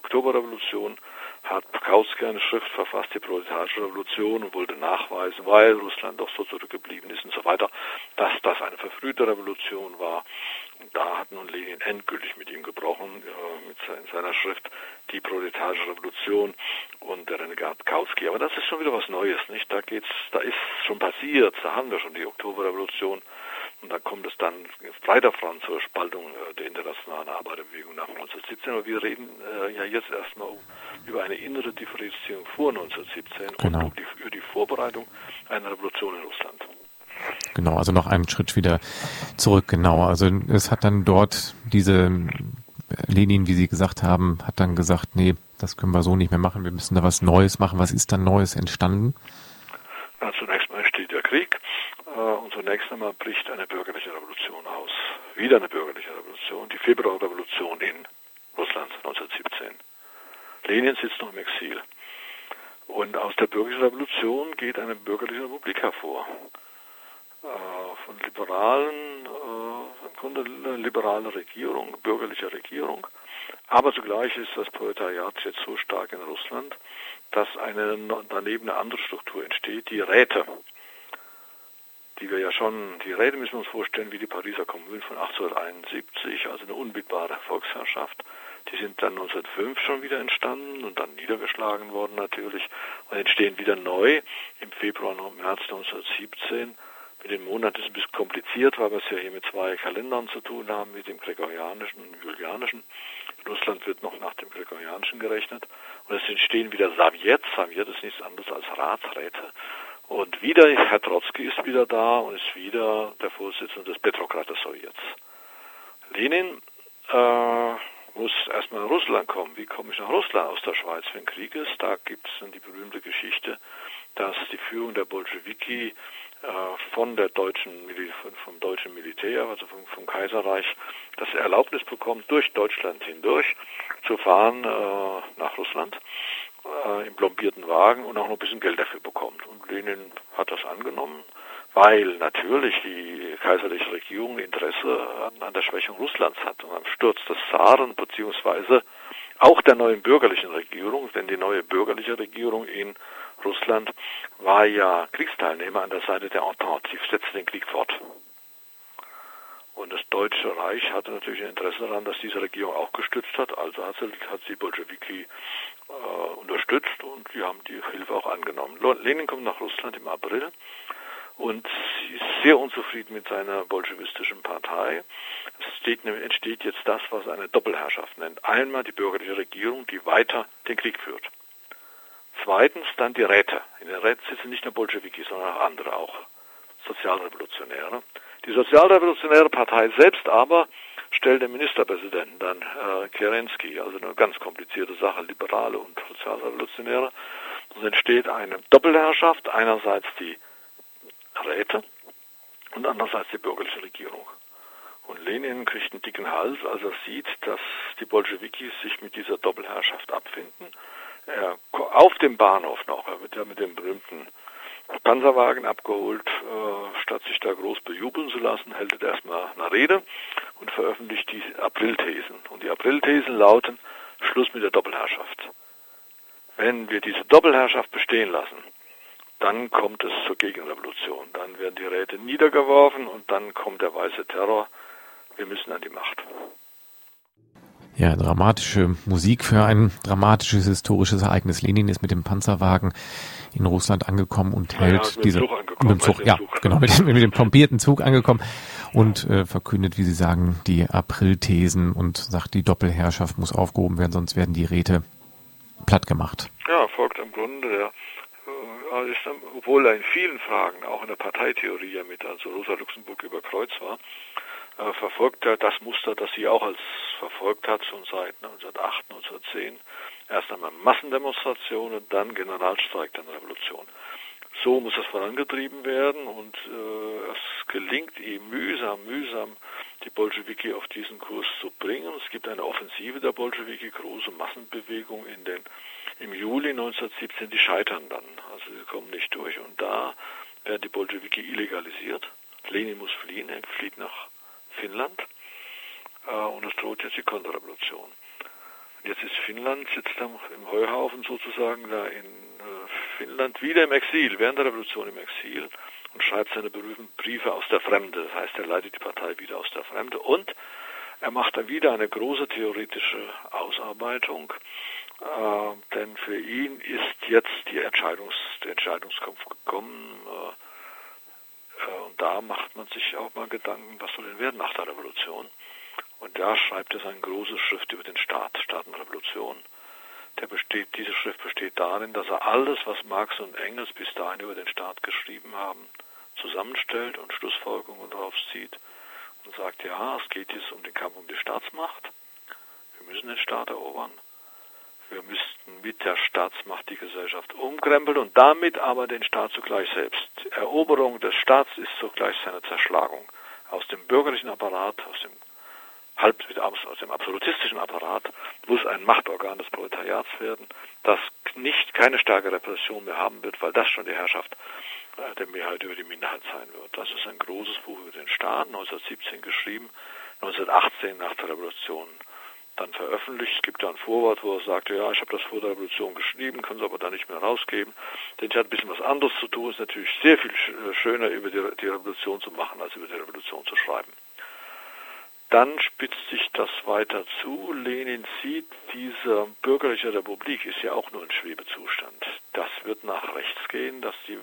Oktoberrevolution hat Kautsky eine Schrift verfasst, die proletarische Revolution, und wollte nachweisen, weil Russland doch so zurückgeblieben ist und so weiter, dass das eine verfrühte Revolution war. Und da hat nun Lenin endgültig mit ihm gebrochen, äh, mit seiner Schrift Die proletarische Revolution und der Renegat Kautsky. Aber das ist schon wieder was Neues, nicht? Da geht's, da ist schon passiert, da haben wir schon die Oktoberrevolution Und dann kommt es dann weiter voran zur Spaltung äh, der internationalen Arbeiterbewegung nach 1917. Aber wir reden äh, ja jetzt erstmal über eine innere Differenzierung vor 1917 genau. und die, über die Vorbereitung einer Revolution in Russland. Genau, also noch einen Schritt wieder zurück, genau. Also es hat dann dort diese Lenin, wie Sie gesagt haben, hat dann gesagt, nee, das können wir so nicht mehr machen, wir müssen da was Neues machen. Was ist dann Neues entstanden? Na, zunächst mal steht der Krieg äh, und zunächst einmal bricht eine bürgerliche Revolution aus. Wieder eine bürgerliche Revolution, die Februarrevolution in Russland 1917. Lenin sitzt noch im Exil. Und aus der bürgerlichen Revolution geht eine bürgerliche Republik hervor. Äh, von Liberalen, äh, im Grunde eine liberale Regierung, bürgerliche Regierung. Aber zugleich ist das Proletariat jetzt so stark in Russland, dass eine, daneben eine andere Struktur entsteht, die Räte. Die wir ja schon, die Räte müssen wir uns vorstellen wie die Pariser Kommune von 1871, also eine unmittelbare Volksherrschaft. Die sind dann 1905 schon wieder entstanden und dann niedergeschlagen worden natürlich und entstehen wieder neu im Februar und März 1917 mit dem Monat ist es ein bisschen kompliziert, weil wir es ja hier mit zwei Kalendern zu tun haben, mit dem gregorianischen und julianischen. Russland wird noch nach dem gregorianischen gerechnet. Und es entstehen wieder Sowjets. Sowjet ist nichts anderes als Ratsräte. Und wieder, Herr Trotzki ist wieder da und ist wieder der Vorsitzende des Petrokrates-Sowjets. Lenin äh, muss erstmal nach Russland kommen. Wie komme ich nach Russland aus der Schweiz, wenn Krieg ist? Da gibt es dann die berühmte Geschichte, dass die Führung der Bolschewiki äh, von der deutschen, vom deutschen Militär, also vom, vom Kaiserreich, das Erlaubnis bekommt, durch Deutschland hindurch zu fahren äh, nach Russland äh, im plombierten Wagen und auch noch ein bisschen Geld dafür bekommt. Und Lenin hat das angenommen, weil natürlich die kaiserliche Regierung Interesse an, der Schwächung Russlands hat und am Sturz des Zaren beziehungsweise auch der neuen bürgerlichen Regierung, denn die neue bürgerliche Regierung in Russland war ja Kriegsteilnehmer an der Seite der Entente. Sie setzte den Krieg fort. Und das Deutsche Reich hatte natürlich ein Interesse daran, dass diese Regierung auch gestützt hat. Also hat sie, hat sie Bolschewiki äh, unterstützt und die haben die Hilfe auch angenommen. Lenin kommt nach Russland im April und sie ist sehr unzufrieden mit seiner bolschewistischen Partei. Es entsteht, entsteht jetzt das, was eine Doppelherrschaft nennt. Einmal die bürgerliche Regierung, die weiter den Krieg führt. Zweitens dann die Räte. In den Räten sitzen nicht nur Bolschewiki, sondern auch andere, auch Sozialrevolutionäre. Die Sozialrevolutionäre Partei selbst aber stellt den Ministerpräsidenten dann äh, Kerensky, also eine ganz komplizierte Sache, Liberale und Sozialrevolutionäre. Es entsteht eine Doppelherrschaft, einerseits die Räte und andererseits die bürgerliche Regierung. Und Lenin kriegt einen dicken Hals, als er sieht, dass die Bolschewikis sich mit dieser Doppelherrschaft abfinden er, auf dem Bahnhof noch. Er wird ja mit dem berühmten Panzerwagen abgeholt. Äh, statt sich da groß bejubeln zu lassen, hält er erstmal eine Rede und veröffentlicht die Aprilthesen. Und die Aprilthesen lauten Schluss mit der Doppelherrschaft. Wenn wir diese Doppelherrschaft bestehen lassen, dann kommt es zur Gegenrevolution. Dann werden die Räte niedergeworfen und dann kommt der weiße Terror. Wir müssen an die Macht. Ja, dramatische Musik für ein dramatisches historisches Ereignis. Lenin ist mit dem Panzerwagen in Russland angekommen und ja, hält ja, diese mit dem Zug, ja, Zug. genau, mit dem, mit dem pompierten Zug angekommen und äh, verkündet, wie Sie sagen, die Aprilthesen und sagt, die Doppelherrschaft muss aufgehoben werden, sonst werden die Räte platt gemacht. Ja, folgt im Grunde der äh, obwohl er in vielen Fragen, auch in der Parteitheorie ja mit also Rosa Luxemburg über Kreuz war, äh, verfolgt er das Muster, das sie auch als verfolgt hat, schon seit 1908, 1910. Erst einmal Massendemonstrationen, dann Generalstreik, dann Revolution. So muss es vorangetrieben werden und äh, es gelingt ihm mühsam, mühsam, die Bolschewiki auf diesen Kurs zu bringen. Es gibt eine Offensive der Bolschewiki, große Massenbewegung in den, im Juli 1917, die scheitern dann. Also sie kommen nicht durch. Und da werden die Bolschewiki illegalisiert. Lenin muss fliehen, er flieht nach Finnland äh, und es droht jetzt die Konterrevolution. Jetzt ist Finnland, sitzt da im Heuhaufen sozusagen da in äh, Finnland wieder im Exil, während der Revolution im Exil und schreibt seine berühmten Briefe aus der Fremde. Das heißt, er leitet die Partei wieder aus der Fremde und er macht dann wieder eine große theoretische Ausarbeitung, äh, denn für ihn ist jetzt die Entscheidungs, der Entscheidungskampf gekommen. Äh, Äh, und da macht man sich auch mal Gedanken, was soll denn werden nach der Revolution. Und da schreibt er seine große Schrift über den Staat, Staatenrevolution. Der besteht, diese Schrift besteht darin, dass er alles, was Marx und Engels bis dahin über den Staat geschrieben haben, zusammenstellt und Schlussfolgerungen darauf zieht und sagt, ja, es geht jetzt um den Kampf um die Staatsmacht. Wir müssen den Staat erobern. Wir müssten mit der Staatsmacht die Gesellschaft umkrempeln und damit aber den Staat zugleich selbst. Eroberung des Staats ist zugleich seine Zerschlagung. Aus dem bürgerlichen Apparat, aus dem halb aus dem absolutistischen Apparat muss ein Machtorgan des Proletariats werden, das nicht keine starke Repression mehr haben wird, weil das schon die Herrschaft äh, der Mehrheit über die Minderheit sein wird. Das ist ein großes Buch über den Staat, 1917 geschrieben, 1918 nach der Revolution dann veröffentlicht. Es gibt da ein Vorwort, wo er sagte, ja, ich habe das vor der Revolution geschrieben, können es aber dann nicht mehr rausgeben. Denn ich hatte ein bisschen was anderes zu tun. Es ist natürlich sehr viel äh, schöner, über die Revolution zu machen, als über die Revolution zu schreiben. Dann spitzt sich das weiter zu. Lenin sieht, diese bürgerliche Republik ist ja auch nur ein Schwebezustand. Das wird nach rechts gehen, dass die,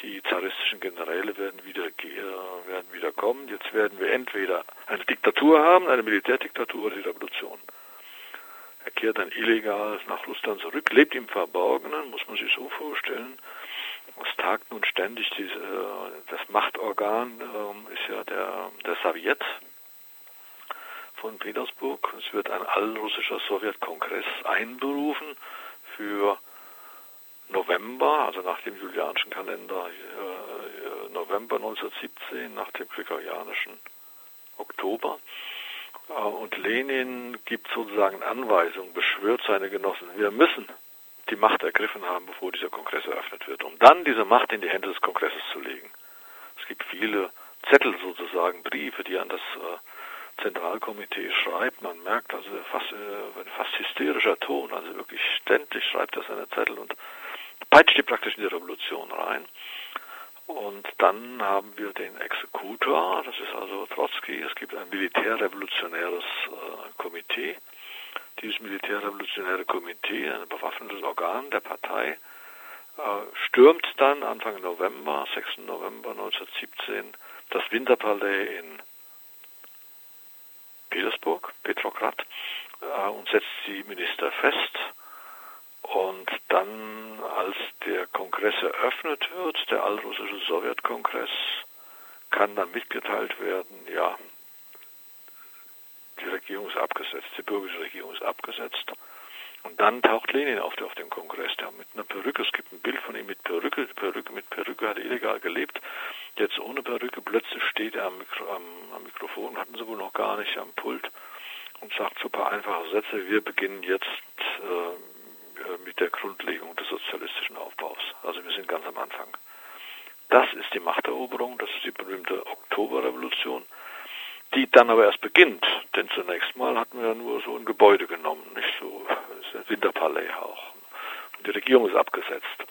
die zaristischen Generäle werden wieder, äh, werden wieder kommen. Jetzt werden wir entweder eine Diktatur haben, eine Militärdiktatur oder die Revolution. Er kehrt dann illegal nach Russland zurück, lebt im Verborgenen, muss man sich so vorstellen. Es tagt nun ständig diese, äh, das Machtorgan ähm, ist ja der, der Sowjet, von Petersburg. Es wird ein allrussischer Sowjetkongress einberufen für November, also nach dem julianischen Kalender äh, November 1917, nach dem gregorianischen Oktober. Äh, und Lenin gibt sozusagen Anweisungen, beschwört seine Genossen, wir müssen die Macht ergriffen haben, bevor dieser Kongress eröffnet wird, um dann diese Macht in die Hände des Kongresses zu legen. Es gibt viele Zettel sozusagen, Briefe, die an das äh, Zentralkomitee schreibt, man merkt also fast, äh, fast hysterischer Ton, also wirklich ständig schreibt er seine Zettel und peitscht die praktisch in die Revolution rein. Und dann haben wir den Exekutor, das ist also Trotzki, es gibt ein militärrevolutionäres äh, Komitee. Dieses militärrevolutionäre Komitee, ein bewaffnetes Organ der Partei, äh, stürmt dann Anfang November, 6. November 1917, das Winterpalais in Petersburg, Petrograd, äh, und setzt die Minister fest. Und dann, als der Kongress eröffnet wird, der allrussische Sowjetkongress, kann dann mitgeteilt werden, ja, die Regierung ist abgesetzt, die bürgerliche Regierung ist abgesetzt. Und dann taucht Lenin auf, auf dem Kongress, der mit einer Perücke, es gibt ein Bild von ihm mit Perücke, Perücke mit Perücke hat er illegal gelebt, jetzt ohne Perücke, plötzlich steht er am, Mikro, am, am Mikrofon, hatten sie wohl noch gar nicht, am Pult und sagt so ein paar einfache Sätze, wir beginnen jetzt äh, mit der Grundlegung des sozialistischen Aufbaus. Also wir sind ganz am Anfang. Das ist die Machteroberung, das ist die berühmte Oktoberrevolution die dann aber erst beginnt. Denn zunächst mal hatten wir ja nur so ein Gebäude genommen, nicht so Winterpalais auch. Und die Regierung ist abgesetzt.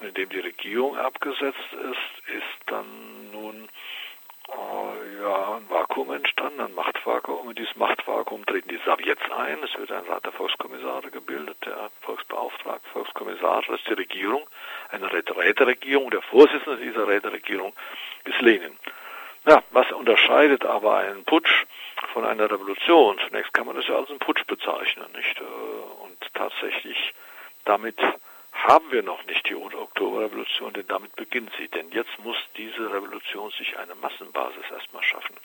Und indem die Regierung abgesetzt ist, ist dann nun äh, ja, ein Vakuum entstanden, ein Machtvakuum. In dieses Machtvakuum treten die Sowjets ein. Es wird ein Rat der Volkskommissare gebildet, der Volksbeauftragte, Volkskommissar, das ist die Regierung, eine Räteregierung. Der Vorsitzende dieser Räteregierung ist Lenin. Ja, was unterscheidet aber einen Putsch von einer Revolution? Zunächst kann man das ja als einen Putsch bezeichnen, nicht? Äh, und tatsächlich, damit haben wir noch nicht die Oktoberrevolution, denn damit beginnt sie. Denn jetzt muss diese Revolution sich eine Massenbasis erstmal schaffen.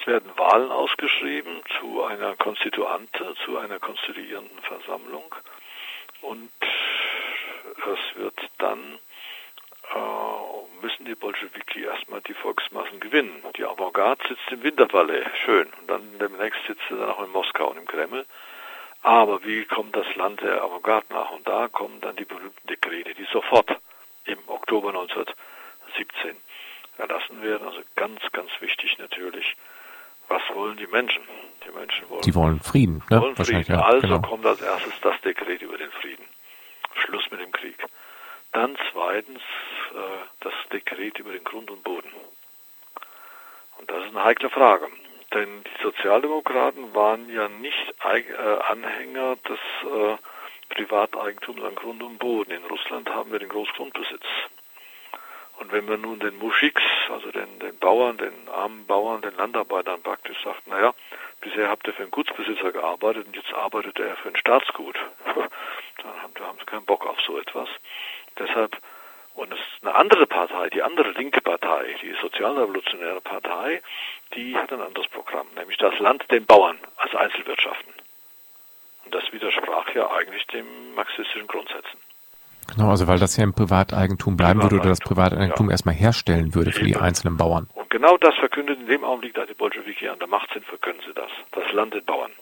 Es werden Wahlen ausgeschrieben zu einer Konstituante, zu einer konstituierenden Versammlung. Und es wird dann äh, müssen die Bolschewiki erstmal die Volksmassen gewinnen. Die Avantgarde sitzt im Winterpalais, schön. Und dann demnächst sitzt sie dann auch in Moskau und im Kreml. Aber wie kommt das Land der Avantgarde nach? Und da kommen dann die berühmten Dekrete, die sofort im Oktober 1917 erlassen werden. Also ganz, ganz wichtig natürlich, was wollen die Menschen? Die Menschen wollen, die wollen Frieden. Ne? Wollen Frieden. Ja, also genau. kommt als erstes das Dekret über den Frieden. Schluss mit dem Krieg. Dann zweitens äh, das Dekret über den Grund und Boden. Und das ist eine heikle Frage. Denn die Sozialdemokraten waren ja nicht äh, Anhänger des äh, Privateigentums an Grund und Boden. In Russland haben wir den Großgrundbesitz. Und wenn man nun den Muschiks, also den, den Bauern, den armen Bauern, den Landarbeitern praktisch sagt, naja, bisher habt ihr für einen Gutsbesitzer gearbeitet und jetzt arbeitet er für ein Staatsgut, [laughs] dann haben, da haben sie keinen Bock auf so etwas. Deshalb, eine andere Partei, die andere linke Partei, die sozialrevolutionäre Partei, die hat ein anderes Programm, nämlich das Land den Bauern als Einzelwirtschaften. Und das widersprach ja eigentlich den marxistischen Grundsätzen. Genau, also weil das ja im Privateigentum bleiben würde oder das Privateigentum ja. erstmal herstellen würde für die einzelnen Bauern. Und genau das verkündet in dem Augenblick, da die Bolschewiki an der Macht sind, verkünden sie das. Das Land den Bauern.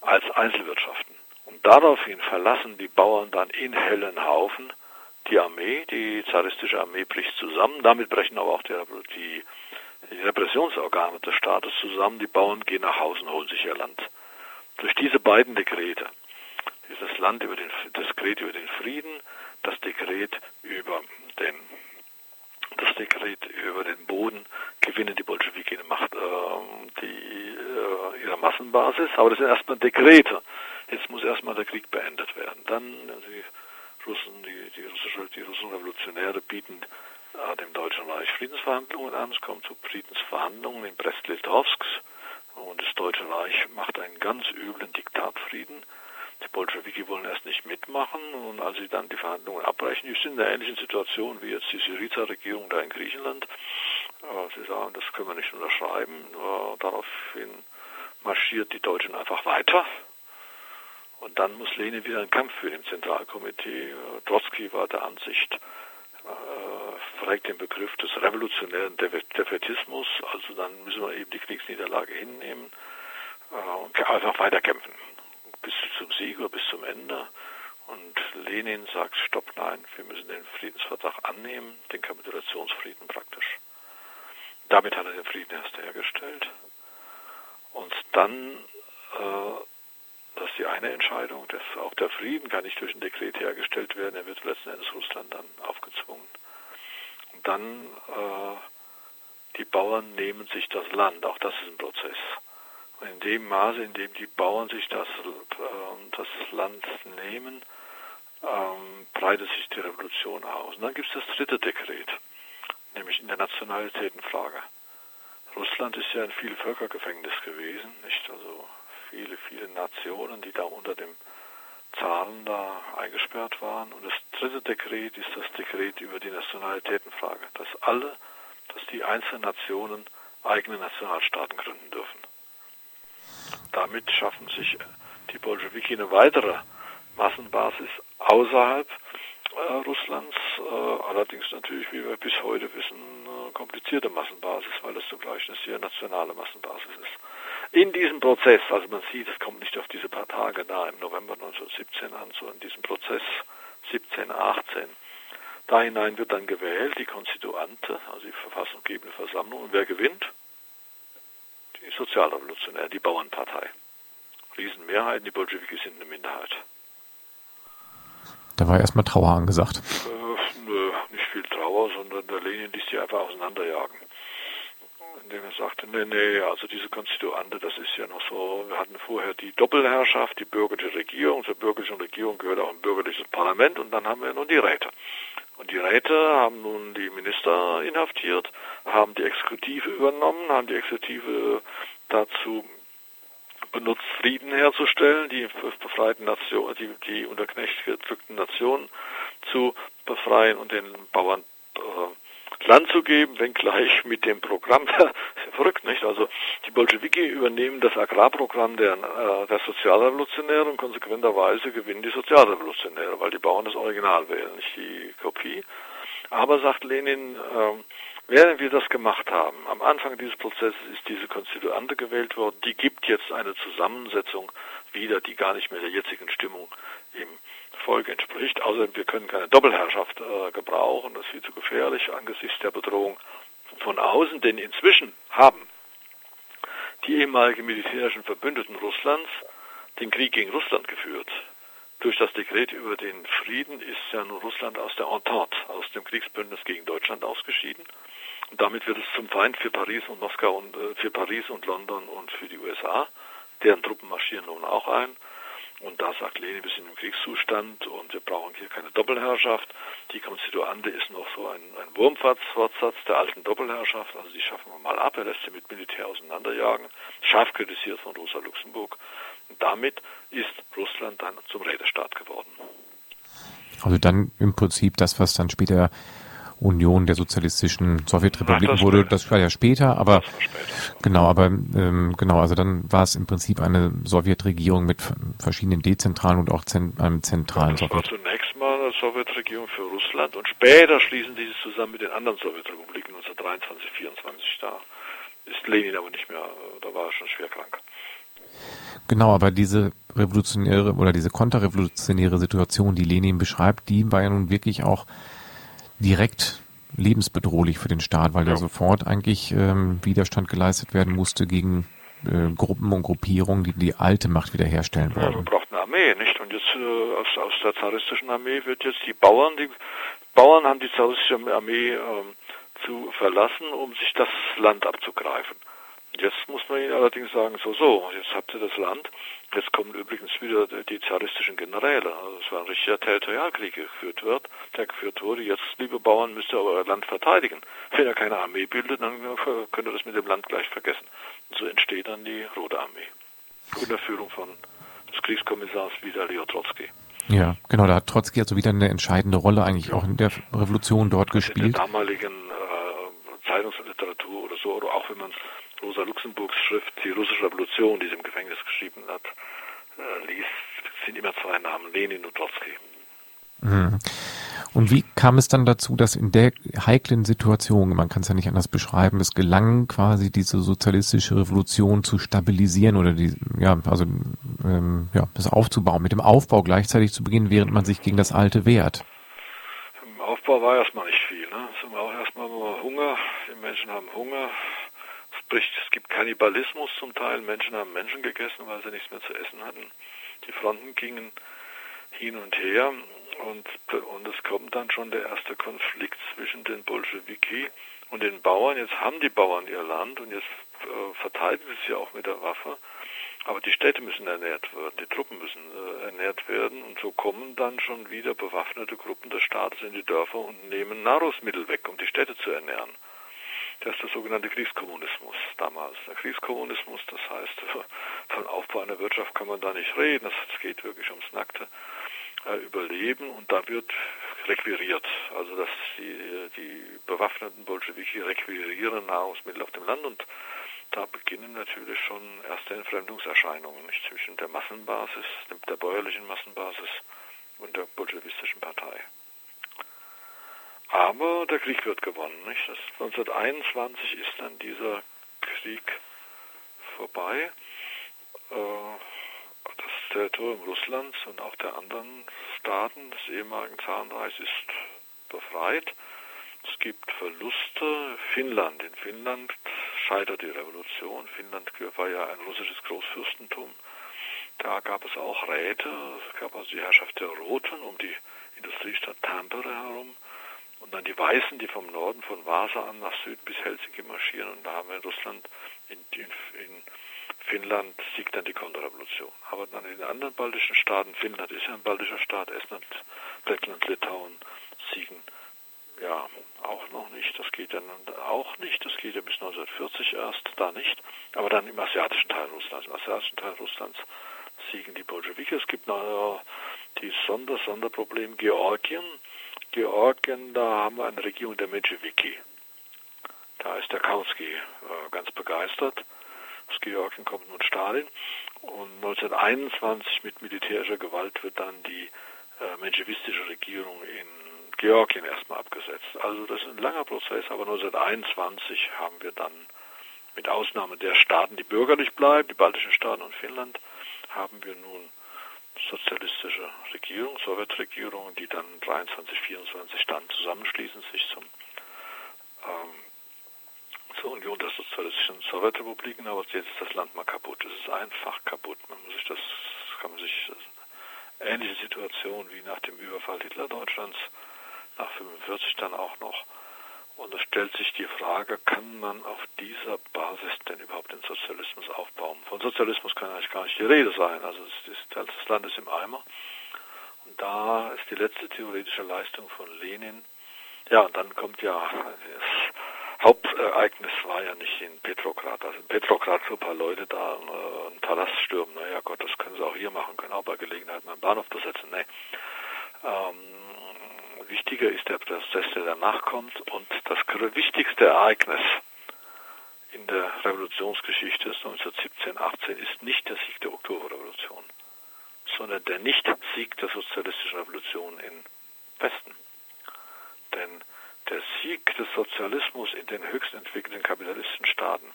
Als Einzelwirtschaften. Und daraufhin verlassen die Bauern dann in hellen Haufen die Armee, die zaristische Armee bricht zusammen, damit brechen aber auch die, die, die Repressionsorgane des Staates zusammen, die Bauern gehen nach Hause und holen sich ihr Land. Durch diese beiden Dekrete dieses Land über den, das Dekret über den Frieden, das Dekret über den, das Dekret über den Boden gewinnen die Bolschewiki eine Macht, äh, die, äh, ihre Massenbasis. Aber das sind erstmal Dekrete. Jetzt muss erstmal der Krieg beendet werden. Dann die Russen, die, die, russische, die russischen Revolutionäre bieten äh, dem Deutschen Reich Friedensverhandlungen an. Es kommt zu Friedensverhandlungen in Brest-Litovsk und das Deutsche Reich macht einen ganz üblen Diktatfrieden die Bolschewiki wollen erst nicht mitmachen und als sie dann die Verhandlungen abbrechen, die sind in einer ähnlichen Situation wie jetzt die Syriza-Regierung da in Griechenland. Äh, sie sagen, das können wir nicht unterschreiben. Äh, daraufhin marschiert die Deutschen einfach weiter. Und dann muss Lenin wieder einen Kampf führen im Zentralkomitee. Trotzki war der Ansicht, äh, fragt den Begriff des revolutionären Defetismus, also dann müssen wir eben die Kriegsniederlage hinnehmen äh, und einfach weiterkämpfen bis zum Sieg oder bis zum Ende. Und Lenin sagt, stopp, nein, wir müssen den Friedensvertrag annehmen, den Kapitulationsfrieden praktisch. Damit hat er den Frieden erst hergestellt. Und dann, äh, das ist die eine Entscheidung, dass auch der Frieden kann nicht durch ein Dekret hergestellt werden, er wird letzten Endes Russland dann aufgezwungen. Und dann, äh, die Bauern nehmen sich das Land, auch das ist ein Prozess in dem Maße, in dem die Bauern sich das, äh, das Land nehmen, ähm, breitet sich die Revolution aus. Und dann gibt es das dritte Dekret, nämlich in der Nationalitätenfrage. Russland ist ja ein Vielvölkergefängnis gewesen, nicht? Also viele, viele Nationen, die da unter dem Zaren da eingesperrt waren. Und das dritte Dekret ist das Dekret über die Nationalitätenfrage, dass alle, dass die einzelnen Nationen eigene Nationalstaaten gründen dürfen. Damit schaffen sich die Bolschewiki eine weitere Massenbasis außerhalb äh, Russlands, äh, allerdings natürlich, wie wir bis heute wissen, eine komplizierte Massenbasis, weil es zugleich eine sehr nationale Massenbasis ist. In diesem Prozess, also man sieht, es kommt nicht auf diese paar Tage da im November 1917 an, so in diesem Prozess 17, 18, da hinein wird dann gewählt, die Konstituante, also die verfassungsgebende Versammlung. Und wer gewinnt? die Sozialrevolutionäre, die Bauernpartei. Riesenmehrheiten, die Bolschewiki sind eine Minderheit. Da war erstmal Trauer angesagt. Äh, nö, nicht viel Trauer, sondern der Lenin ließ die einfach auseinanderjagen. Indem er sagte, nee, nee, also diese Konstituante, das ist ja noch so, wir hatten vorher die Doppelherrschaft, die bürgerliche Regierung, zur bürgerlichen Regierung gehört auch ein bürgerliches Parlament und dann haben wir nun die Räte. Und die Räte haben nun die Minister inhaftiert, haben die Exekutive übernommen, haben die Exekutive dazu benutzt, Frieden herzustellen, die befreiten Nationen, die, die unter Knecht gedrückten Nationen zu befreien und den Bauern äh, Land zu geben, wenngleich mit dem Programm, [laughs] verrückt nicht, also die Bolschewiki übernehmen das Agrarprogramm der, äh, der Sozialrevolutionäre und konsequenterweise gewinnen die Sozialrevolutionäre, weil die Bauern das Original wählen, nicht die Kopie. Aber, sagt Lenin, äh, Während wir das gemacht haben, am Anfang dieses Prozesses ist diese Konstituante gewählt worden, die gibt jetzt eine Zusammensetzung wieder, die gar nicht mehr der jetzigen Stimmung im Volk entspricht. Außerdem, wir können keine Doppelherrschaft äh, gebrauchen, das ist viel zu gefährlich angesichts der Bedrohung von außen, denn inzwischen haben die ehemaligen militärischen Verbündeten Russlands den Krieg gegen Russland geführt. Durch das Dekret über den Frieden ist ja nun Russland aus der Entente, aus dem Kriegsbündnis gegen Deutschland ausgeschieden. Und damit wird es zum Feind für Paris und Moskau und äh, für Paris und London und für die USA. Deren Truppen marschieren nun auch ein. Und da sagt Lenin, wir sind im Kriegszustand und wir brauchen hier keine Doppelherrschaft. Die Konstituante ist noch so ein, ein Wurmfortsatz der alten Doppelherrschaft. Also die schaffen wir mal ab. Er lässt sie mit Militär auseinanderjagen. Scharf kritisiert von Rosa Luxemburg. Und damit ist Russland dann zum Rätestaat geworden. Also dann im Prinzip das, was dann später Union der sozialistischen Sowjetrepubliken wurde. Das war ja später, aber später. genau, aber ähm, genau, also dann war es im Prinzip eine Sowjetregierung mit verschiedenen dezentralen und auch zent einem zentralen ja, das Sowjet. war zunächst mal eine Sowjetregierung für Russland und später schließen die sich zusammen mit den anderen Sowjetrepubliken 1923, 24 da. Ist Lenin aber nicht mehr, da war er schon schwer krank. Genau, aber diese revolutionäre oder diese konterrevolutionäre Situation, die Lenin beschreibt, die war ja nun wirklich auch direkt lebensbedrohlich für den Staat, weil ja. da sofort eigentlich ähm, Widerstand geleistet werden musste gegen äh, Gruppen und Gruppierungen, die die alte Macht wiederherstellen wollten. Ja, man braucht eine Armee, nicht? Und jetzt äh, aus, aus der zaristischen Armee wird jetzt die Bauern, die Bauern haben die zaristische Armee äh, zu verlassen, um sich das Land abzugreifen. Jetzt muss man ihnen allerdings sagen, so, so, jetzt habt ihr das Land, jetzt kommen übrigens wieder die zaristischen Generäle. Also es war ein richtiger Territorialkrieg geführt wird, geführt wurde. Jetzt, liebe Bauern, müsst ihr euer Land verteidigen. Wenn ihr keine Armee bildet, dann könnt ihr das mit dem Land gleich vergessen. Und so entsteht dann die Rote Armee. Unter Führung von des Kriegskommissars Vitali Trotzki. Ja, genau, da hat Trotzki also wieder eine entscheidende Rolle eigentlich auch in der Revolution dort gespielt. In der damaligen äh, Zeitungsliteratur oder so, oder auch wenn man Rosa Luxemburgs Schrift Die russische Revolution, die sie im Gefängnis geschrieben hat, äh, liest, sind immer zwei Namen, Lenin und Trotzki. Mhm. Und wie kam es dann dazu, dass in der heiklen Situation, man kann es ja nicht anders beschreiben, es gelang quasi diese sozialistische Revolution zu stabilisieren oder die, ja, also ähm, ja, das aufzubauen, mit dem Aufbau gleichzeitig zu beginnen, während man sich gegen das Alte wehrt? Im Aufbau war erstmal nicht viel. Ne? Es war auch erstmal nur Hunger. Die Menschen haben Hunger. Sprich, es gibt Kannibalismus zum Teil. Menschen haben Menschen gegessen, weil sie nichts mehr zu essen hatten. Die Fronten gingen hin und her und, und es kommt dann schon der erste Konflikt zwischen den Bolschewiki und den Bauern. Jetzt haben die Bauern ihr Land und jetzt äh, verteidigen sie es ja auch mit der Waffe. Aber die Städte müssen ernährt werden, die Truppen müssen äh, ernährt werden und so kommen dann schon wieder bewaffnete Gruppen des Staates in die Dörfer und nehmen Nahrungsmittel weg, um die Städte zu ernähren. Das ist der sogenannte Kriegskommunismus damals. Der Kriegskommunismus, das heißt, [laughs] von Aufbau einer Wirtschaft kann man da nicht reden. Es geht wirklich ums nackte äh, Überleben und da wird requiriert. Also dass die, die bewaffneten Bolschewiki requirieren Nahrungsmittel auf dem Land und da beginnen natürlich schon erste Entfremdungserscheinungen nicht zwischen der Massenbasis, der bäuerlichen Massenbasis und der bolschewistischen Partei. Aber der Krieg wird gewonnen. Nicht? Das 1921 ist dann dieser Krieg vorbei. Äh, Territorium Russlands und auch der anderen Staaten des ehemaligen Zarenreichs ist befreit. Es gibt Verluste. Finnland. In Finnland scheitert die Revolution. Finnland war ja ein russisches Großfürstentum. Da gab es auch Räte. Es gab also die Herrschaft der Roten um die Industriestadt Tampere herum. Und dann die Weißen, die vom Norden von Vasa an nach Süd bis Helsinki marschieren. Und da haben wir in Russland, in, in, in Finnland siegt dann die Konterrevolution. Aber dann in den anderen baltischen Staaten, Finnland ist ja ein baltischer Staat, Estland, Lettland, Litauen, siegen ja auch noch nicht. Das geht dann auch nicht. Das geht ja bis 1940 erst, da nicht. Aber dann im asiatischen Teil Russlands. Im asiatischen Teil Russlands siegen die Bolschewiki. Es gibt noch die Sonder Sonderproblem Georgien. Georgien, da haben wir eine Regierung der Menschewiki. Da ist der Kautsky äh, ganz begeistert. Aus Georgien kommt nun Stalin. Und 1921 mit militärischer Gewalt wird dann die äh, menschewistische Regierung in Georgien erstmal abgesetzt. Also das ist ein langer Prozess, aber 1921 haben wir dann mit Ausnahme der Staaten, die bürgerlich bleiben, die baltischen Staaten und Finnland, haben wir nun sozialistische Regierung, Sowjetregierung, die dann 23, 24 dann zusammenschließen, sich zum ähm, zur Union der sozialistischen Sowjetrepubliken, aber jetzt ist das Land mal kaputt. Es ist einfach kaputt. Man muss sich das, kann man sich das, ähnliche Situation wie nach dem Überfall Hitler-Deutschlands nach 45 dann auch noch. Und es stellt sich die Frage, kann man auf dieser Basis denn überhaupt den Sozialismus aufbauen? Von Sozialismus kann eigentlich gar nicht die Rede sein. Also das Land ist im Eimer. Und da ist die letzte theoretische Leistung von Lenin. Ja, und dann kommt ja Hauptereignis war ja nicht in Petrograd. Also in Petrograd so ein paar Leute da äh, einen Palast stürmen. Naja Gott, das können sie auch hier machen, können auch bei Gelegenheit mal einen Bahnhof besetzen. Nee. Ähm, wichtiger ist der Prozess, der danach kommt und das wichtigste Ereignis in der Revolutionsgeschichte des 1917, 18 ist nicht der Sieg der Oktoberrevolution, sondern der Nicht-Sieg der sozialistischen Revolution im Westen. Denn der Sieg des Sozialismus in den höchst entwickelten Kapitalistenstaaten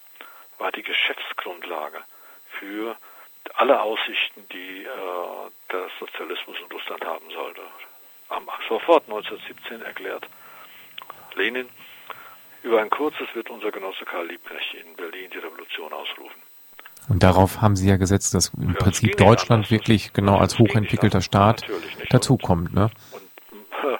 war die Geschäftsgrundlage für alle Aussichten, die äh, der Sozialismus in Russland haben sollte am sofort 1917 erklärt Lenin, über ein kurzes wird unser Genosse Karl Liebknecht in Berlin die Revolution ausrufen. Und darauf haben Sie ja gesetzt, dass im ja, Prinzip Deutschland anders. wirklich genau als hochentwickelter Staat dazukommt. Ne? Und äh,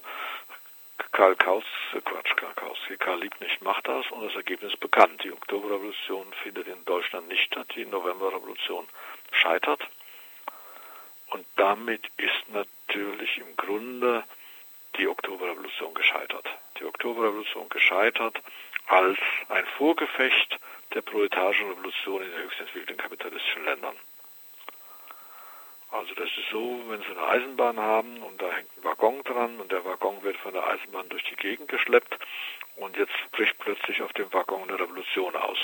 [laughs] Karl Kaus, äh, Quatsch, Karl Kautsky, Karl Liebknecht macht das und das Ergebnis ist bekannt. Die Oktoberrevolution findet in Deutschland nicht statt, die Novemberrevolution scheitert. Und damit ist natürlich im Grunde die Oktoberrevolution gescheitert. Die Oktoberrevolution gescheitert als ein Vorgefecht der proletarischen Revolution in den höchst entwickelten kapitalistischen Ländern. Also das ist so, wenn Sie eine Eisenbahn haben und da hängt ein Waggon dran und der Waggon wird von der Eisenbahn durch die Gegend geschleppt und jetzt bricht plötzlich auf dem Waggon eine Revolution aus.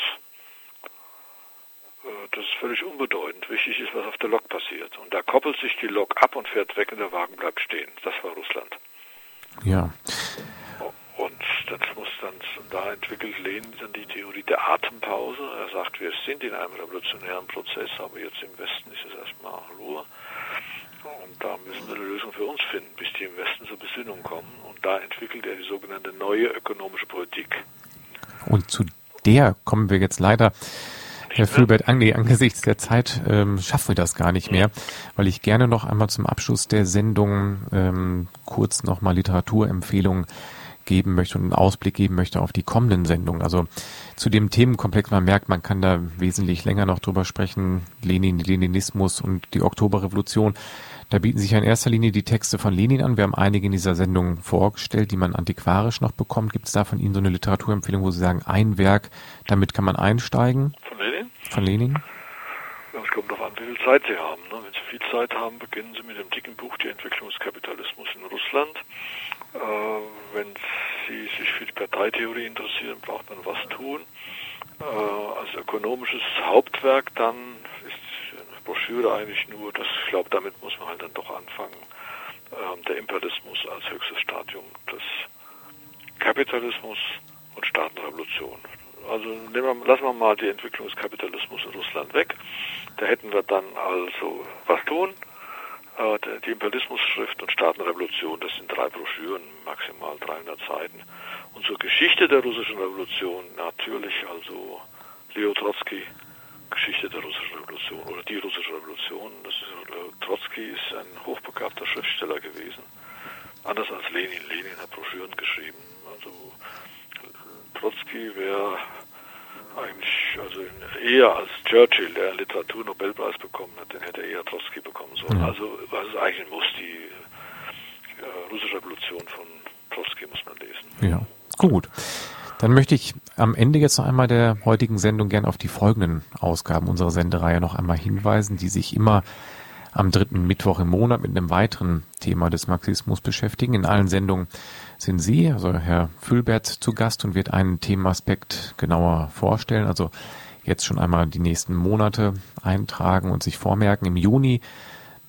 Äh, das ist völlig unbedeutend. Wichtig ist, was auf der Lok passiert. Und da koppelt sich die Lok ab und fährt weg und der Wagen bleibt stehen. Das war Russland. Ja. Und das muss dann, da entwickelt Lenin dann die Theorie der Atempause. Er sagt, wir sind in einem revolutionären Prozess, aber jetzt im Westen ist es erstmal Ruhe. Und da müssen wir eine Lösung für uns finden, bis die im Westen zur Besinnung kommen. Und da entwickelt er die sogenannte neue ökonomische Politik. Und zu der kommen wir jetzt leider Herr Fulbert Angli, angesichts der Zeit ähm, schaffen wir das gar nicht mehr, weil ich gerne noch einmal zum Abschluss der Sendung ähm, kurz nochmal Literaturempfehlungen geben möchte und einen Ausblick geben möchte auf die kommenden Sendungen. Also zu dem Themenkomplex, man merkt, man kann da wesentlich länger noch drüber sprechen. Lenin, Leninismus und die Oktoberrevolution. Da bieten sich in erster Linie die Texte von Lenin an. Wir haben einige in dieser Sendung vorgestellt, die man antiquarisch noch bekommt. Gibt es da von Ihnen so eine Literaturempfehlung, wo Sie sagen, ein Werk, damit kann man einsteigen? Von Lenin? Von Lenin? Ja, es kommt darauf an, wie viel Zeit Sie haben. Ne? Wenn Sie viel Zeit haben, beginnen Sie mit dem dicken Buch Die Entwicklung des Kapitalismus in Russland. Äh, wenn Sie sich für die Parteitheorie interessieren, braucht man was tun. Äh, als ökonomisches Hauptwerk dann Broschüre eigentlich nur, das, ich glaube, damit muss man halt dann doch anfangen, ähm, der Imperialismus als höchstes Stadium des Kapitalismus und Staatenrevolution. Also nehmen wir, lassen wir mal die Entwicklung des Kapitalismus in Russland weg. Da hätten wir dann also was tun. Äh, die Imperialismusschrift und Staatenrevolution, das sind drei Broschüren, maximal 300 Seiten. Und zur Geschichte der russischen Revolution natürlich also Leo Trotsky, Geschichte der russischen Revolution oder die russische Revolution. Das ist, äh, Trotzki ist ein hochbegabter Schriftsteller gewesen. Anders als Lenin. Lenin hat Broschüren geschrieben. Also Trotzki wäre eigentlich, also eher als Churchill, der einen Literaturnobelpreis bekommen hat, den hätte er eher Trotzki bekommen sollen. Ja. Also was es eigentlich muss, die äh, russische Revolution von Trotzki muss man lesen. Ja, gut. Dann möchte ich am Ende jetzt noch einmal der heutigen Sendung gern auf die folgenden Ausgaben unserer Sendereihe noch einmal hinweisen, die sich immer am dritten Mittwoch im Monat mit einem weiteren Thema des Marxismus beschäftigen. In allen Sendungen sind Sie, also Herr Füllbert, zu Gast und wird einen Themenaspekt genauer vorstellen. Also jetzt schon einmal die nächsten Monate eintragen und sich vormerken. Im Juni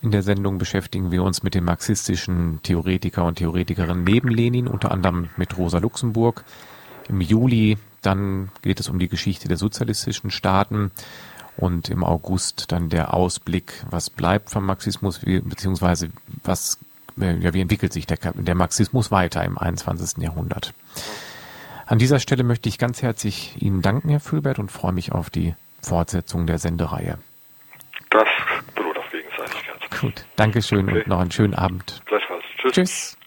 in der Sendung beschäftigen wir uns mit dem marxistischen Theoretiker und Theoretikerin neben Lenin, unter anderem mit Rosa Luxemburg im Juli dann geht es um die Geschichte der sozialistischen Staaten und im August dann der Ausblick, was bleibt vom Marxismus, beziehungsweise was, äh, ja, wie entwickelt sich der, der Marxismus weiter im 21. Jahrhundert. An dieser Stelle möchte ich ganz herzlich Ihnen danken, Herr Füllbert, und freue mich auf die Fortsetzung der Sendereihe. Das beruht auf Gegenseitigkeit. Gut, Dankeschön okay. und noch einen schönen Abend. Gleichfalls. Tschüss. Tschüss.